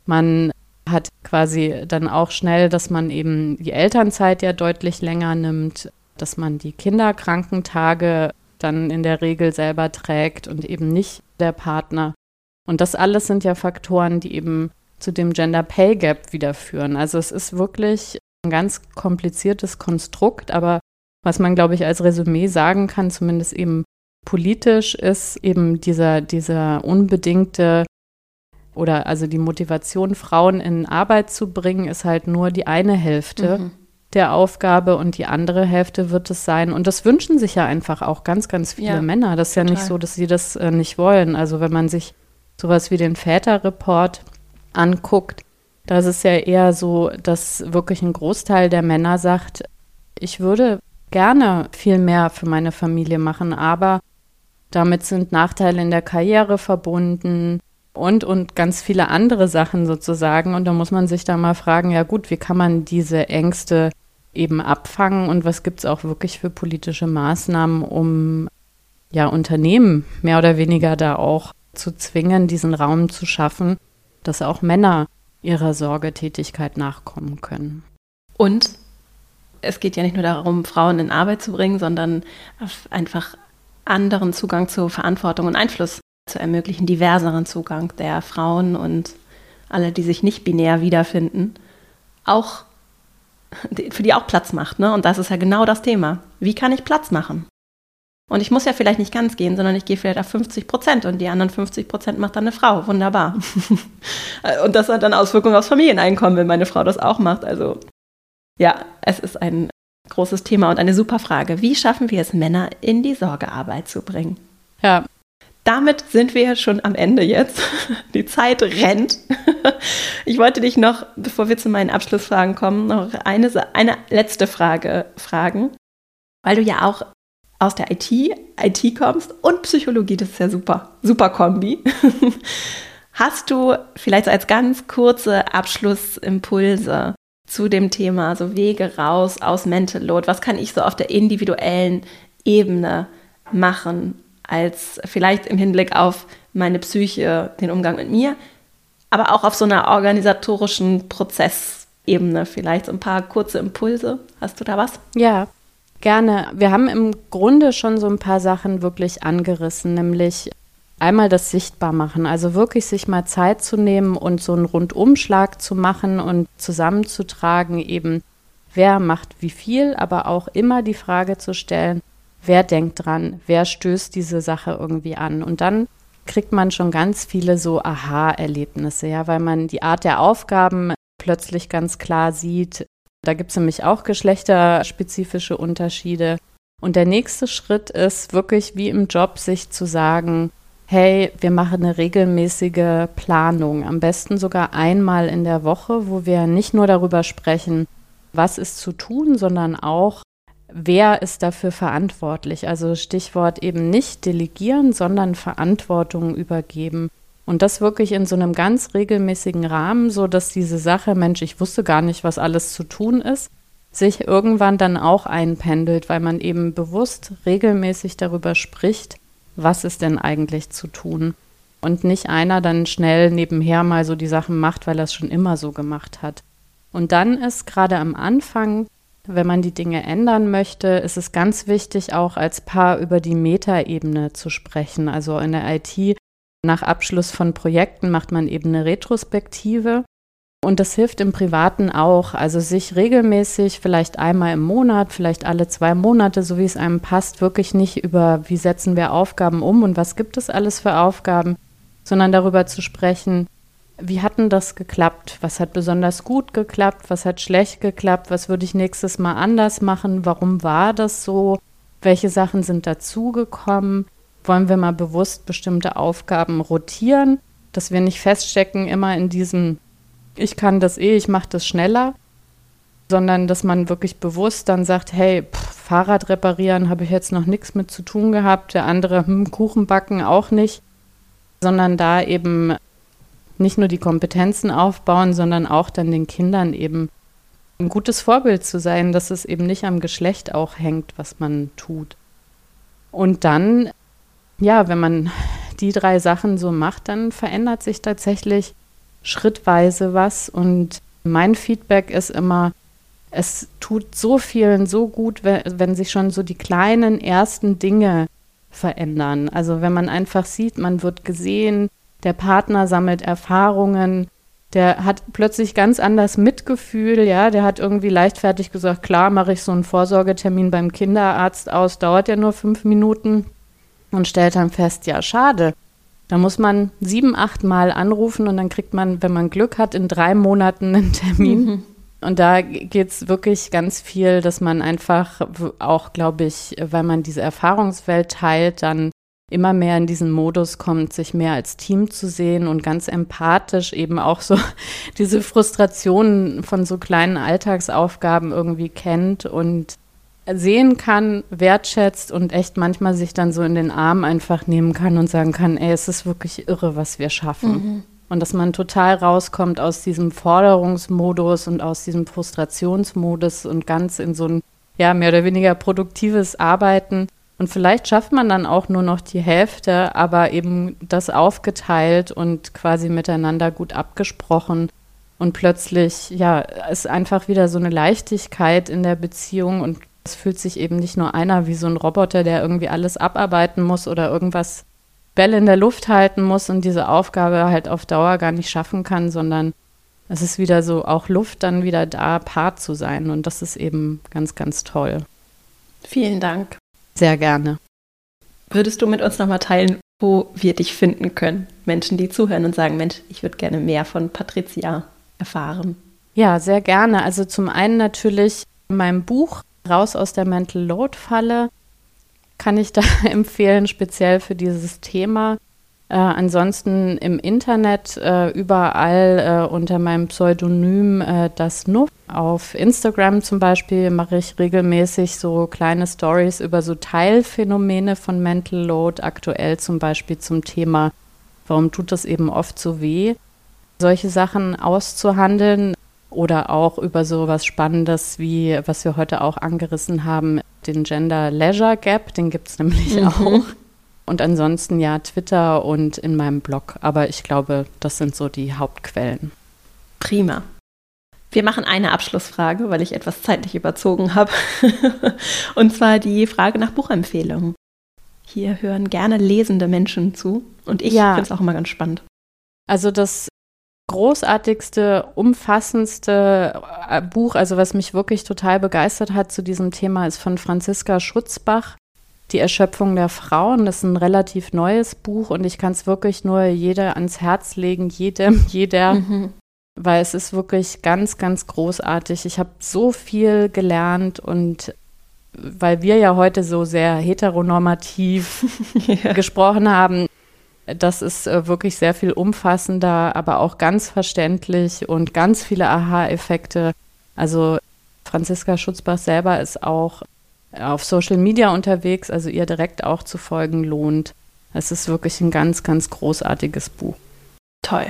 Man hat quasi dann auch schnell, dass man eben die Elternzeit ja deutlich länger nimmt, dass man die Kinderkrankentage dann in der Regel selber trägt und eben nicht der Partner. Und das alles sind ja Faktoren, die eben zu dem Gender Pay Gap wieder führen. Also es ist wirklich ein ganz kompliziertes Konstrukt, aber was man, glaube ich, als Resümee sagen kann, zumindest eben politisch, ist eben dieser, dieser unbedingte oder also die Motivation, Frauen in Arbeit zu bringen, ist halt nur die eine Hälfte mhm. Der Aufgabe und die andere Hälfte wird es sein. Und das wünschen sich ja einfach auch ganz, ganz viele ja, Männer. Das ist total. ja nicht so, dass sie das äh, nicht wollen. Also wenn man sich sowas wie den Väterreport anguckt, da ist es ja eher so, dass wirklich ein Großteil der Männer sagt, ich würde gerne viel mehr für meine Familie machen, aber damit sind Nachteile in der Karriere verbunden und, und ganz viele andere Sachen sozusagen. Und da muss man sich da mal fragen, ja gut, wie kann man diese Ängste eben abfangen und was gibt es auch wirklich für politische Maßnahmen, um ja Unternehmen mehr oder weniger da auch zu zwingen, diesen Raum zu schaffen, dass auch Männer ihrer Sorgetätigkeit nachkommen können. Und es geht ja nicht nur darum, Frauen in Arbeit zu bringen, sondern einfach anderen Zugang zu Verantwortung und Einfluss zu ermöglichen, diverseren Zugang der Frauen und alle, die sich nicht binär wiederfinden, auch für die auch Platz macht. Ne? Und das ist ja genau das Thema. Wie kann ich Platz machen? Und ich muss ja vielleicht nicht ganz gehen, sondern ich gehe vielleicht auf 50 Prozent und die anderen 50 Prozent macht dann eine Frau. Wunderbar. und das hat dann Auswirkungen aufs Familieneinkommen, wenn meine Frau das auch macht. Also ja, es ist ein großes Thema und eine super Frage. Wie schaffen wir es, Männer in die Sorgearbeit zu bringen? Ja, damit sind wir schon am Ende jetzt. Die Zeit rennt. Ich wollte dich noch, bevor wir zu meinen Abschlussfragen kommen, noch eine, eine letzte Frage fragen, weil du ja auch aus der IT, IT kommst und Psychologie, das ist ja super, super Kombi. Hast du vielleicht als ganz kurze Abschlussimpulse zu dem Thema, so Wege raus aus Mental Load? Was kann ich so auf der individuellen Ebene machen, als vielleicht im Hinblick auf meine Psyche, den Umgang mit mir, aber auch auf so einer organisatorischen Prozessebene vielleicht ein paar kurze Impulse. Hast du da was? Ja, gerne. Wir haben im Grunde schon so ein paar Sachen wirklich angerissen, nämlich einmal das Sichtbarmachen, also wirklich sich mal Zeit zu nehmen und so einen Rundumschlag zu machen und zusammenzutragen, eben wer macht wie viel, aber auch immer die Frage zu stellen, wer denkt dran, wer stößt diese Sache irgendwie an. Und dann kriegt man schon ganz viele so Aha-Erlebnisse, ja, weil man die Art der Aufgaben plötzlich ganz klar sieht. Da gibt es nämlich auch geschlechterspezifische Unterschiede. Und der nächste Schritt ist wirklich wie im Job, sich zu sagen, hey, wir machen eine regelmäßige Planung, am besten sogar einmal in der Woche, wo wir nicht nur darüber sprechen, was ist zu tun, sondern auch, wer ist dafür verantwortlich? Also Stichwort eben nicht delegieren, sondern Verantwortung übergeben. Und das wirklich in so einem ganz regelmäßigen Rahmen, so dass diese Sache, Mensch, ich wusste gar nicht, was alles zu tun ist, sich irgendwann dann auch einpendelt, weil man eben bewusst regelmäßig darüber spricht, was ist denn eigentlich zu tun. Und nicht einer dann schnell nebenher mal so die Sachen macht, weil er es schon immer so gemacht hat. Und dann ist gerade am Anfang wenn man die Dinge ändern möchte, ist es ganz wichtig, auch als Paar über die Metaebene zu sprechen. Also in der IT nach Abschluss von Projekten macht man eben eine Retrospektive. Und das hilft im Privaten auch, also sich regelmäßig, vielleicht einmal im Monat, vielleicht alle zwei Monate, so wie es einem passt, wirklich nicht über, wie setzen wir Aufgaben um und was gibt es alles für Aufgaben, sondern darüber zu sprechen, wie hat denn das geklappt? Was hat besonders gut geklappt? Was hat schlecht geklappt? Was würde ich nächstes Mal anders machen? Warum war das so? Welche Sachen sind dazugekommen? Wollen wir mal bewusst bestimmte Aufgaben rotieren, dass wir nicht feststecken immer in diesem, ich kann das eh, ich mache das schneller, sondern dass man wirklich bewusst dann sagt, hey, pff, Fahrrad reparieren habe ich jetzt noch nichts mit zu tun gehabt, der andere hm, Kuchen backen auch nicht, sondern da eben nicht nur die Kompetenzen aufbauen, sondern auch dann den Kindern eben ein gutes Vorbild zu sein, dass es eben nicht am Geschlecht auch hängt, was man tut. Und dann, ja, wenn man die drei Sachen so macht, dann verändert sich tatsächlich schrittweise was. Und mein Feedback ist immer, es tut so vielen so gut, wenn, sich schon so die kleinen ersten Dinge verändern. Also wenn man einfach sieht, man wird gesehen, der Partner sammelt Erfahrungen, der hat plötzlich ganz anders Mitgefühl, ja, der hat irgendwie leichtfertig gesagt, klar, mache ich so einen Vorsorgetermin beim Kinderarzt aus, dauert ja nur fünf Minuten und stellt dann fest, ja, schade. Da muss man sieben, acht Mal anrufen und dann kriegt man, wenn man Glück hat, in drei Monaten einen Termin. Mhm. Und da geht es wirklich ganz viel, dass man einfach auch, glaube ich, weil man diese Erfahrungswelt teilt, dann immer mehr in diesen Modus kommt, sich mehr als Team zu sehen und ganz empathisch eben auch so diese Frustrationen von so kleinen Alltagsaufgaben irgendwie kennt und sehen kann, wertschätzt und echt manchmal sich dann so in den Arm einfach nehmen kann und sagen kann, ey, es ist wirklich irre, was wir schaffen. Mhm. Und dass man total rauskommt aus diesem Forderungsmodus und aus diesem Frustrationsmodus und ganz in so ein, ja, mehr oder weniger produktives Arbeiten und vielleicht schafft man dann auch nur noch die Hälfte, aber eben das aufgeteilt und quasi miteinander gut abgesprochen. Und plötzlich, ja, ist einfach wieder so eine Leichtigkeit in der Beziehung und es fühlt sich eben nicht nur einer wie so ein Roboter, der irgendwie alles abarbeiten muss oder irgendwas Bälle in der Luft halten muss und diese Aufgabe halt auf Dauer gar nicht schaffen kann, sondern es ist wieder so auch Luft dann wieder da, Part zu sein. Und das ist eben ganz, ganz toll. Vielen Dank. Sehr gerne. Würdest du mit uns nochmal teilen, wo wir dich finden können? Menschen, die zuhören und sagen, Mensch, ich würde gerne mehr von Patricia erfahren. Ja, sehr gerne. Also zum einen natürlich mein Buch Raus aus der Mental Load Falle kann ich da empfehlen, speziell für dieses Thema. Äh, ansonsten im Internet äh, überall äh, unter meinem Pseudonym äh, das Nuff. Auf Instagram zum Beispiel mache ich regelmäßig so kleine Stories über so Teilphänomene von Mental Load, aktuell zum Beispiel zum Thema, warum tut das eben oft so weh, solche Sachen auszuhandeln oder auch über so was Spannendes wie, was wir heute auch angerissen haben, den Gender Leisure Gap, den gibt es nämlich mhm. auch. Und ansonsten ja Twitter und in meinem Blog. Aber ich glaube, das sind so die Hauptquellen. Prima. Wir machen eine Abschlussfrage, weil ich etwas zeitlich überzogen habe. und zwar die Frage nach Buchempfehlungen. Hier hören gerne lesende Menschen zu und ich ja. finde es auch immer ganz spannend. Also das großartigste, umfassendste äh, Buch, also was mich wirklich total begeistert hat zu diesem Thema, ist von Franziska Schutzbach. Die Erschöpfung der Frauen, das ist ein relativ neues Buch und ich kann es wirklich nur jeder ans Herz legen, jedem, jeder, mhm. weil es ist wirklich ganz, ganz großartig. Ich habe so viel gelernt und weil wir ja heute so sehr heteronormativ ja. gesprochen haben, das ist äh, wirklich sehr viel umfassender, aber auch ganz verständlich und ganz viele Aha-Effekte. Also Franziska Schutzbach selber ist auch auf Social Media unterwegs, also ihr direkt auch zu folgen lohnt. Es ist wirklich ein ganz, ganz großartiges Buch. Toll.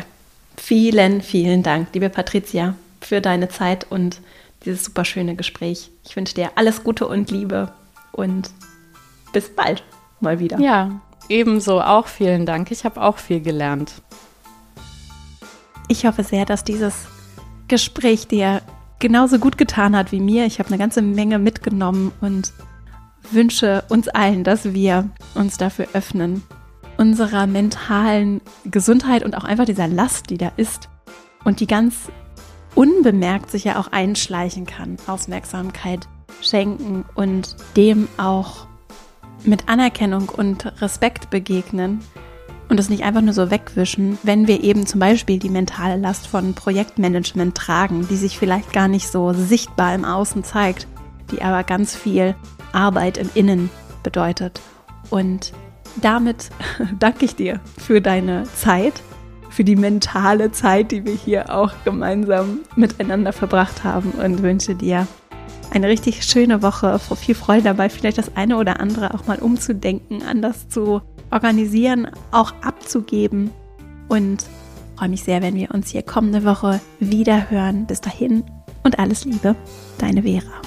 Vielen, vielen Dank, liebe Patricia, für deine Zeit und dieses super schöne Gespräch. Ich wünsche dir alles Gute und Liebe und bis bald mal wieder. Ja, ebenso auch vielen Dank. Ich habe auch viel gelernt. Ich hoffe sehr, dass dieses Gespräch dir genauso gut getan hat wie mir. Ich habe eine ganze Menge mitgenommen und wünsche uns allen, dass wir uns dafür öffnen, unserer mentalen Gesundheit und auch einfach dieser Last, die da ist und die ganz unbemerkt sich ja auch einschleichen kann, Aufmerksamkeit schenken und dem auch mit Anerkennung und Respekt begegnen, und es nicht einfach nur so wegwischen, wenn wir eben zum Beispiel die mentale Last von Projektmanagement tragen, die sich vielleicht gar nicht so sichtbar im Außen zeigt, die aber ganz viel Arbeit im Innen bedeutet. Und damit danke ich dir für deine Zeit, für die mentale Zeit, die wir hier auch gemeinsam miteinander verbracht haben und wünsche dir eine richtig schöne Woche, viel Freude dabei, vielleicht das eine oder andere auch mal umzudenken, anders zu organisieren, auch abzugeben und freue mich sehr, wenn wir uns hier kommende Woche wieder hören. Bis dahin und alles Liebe, deine Vera.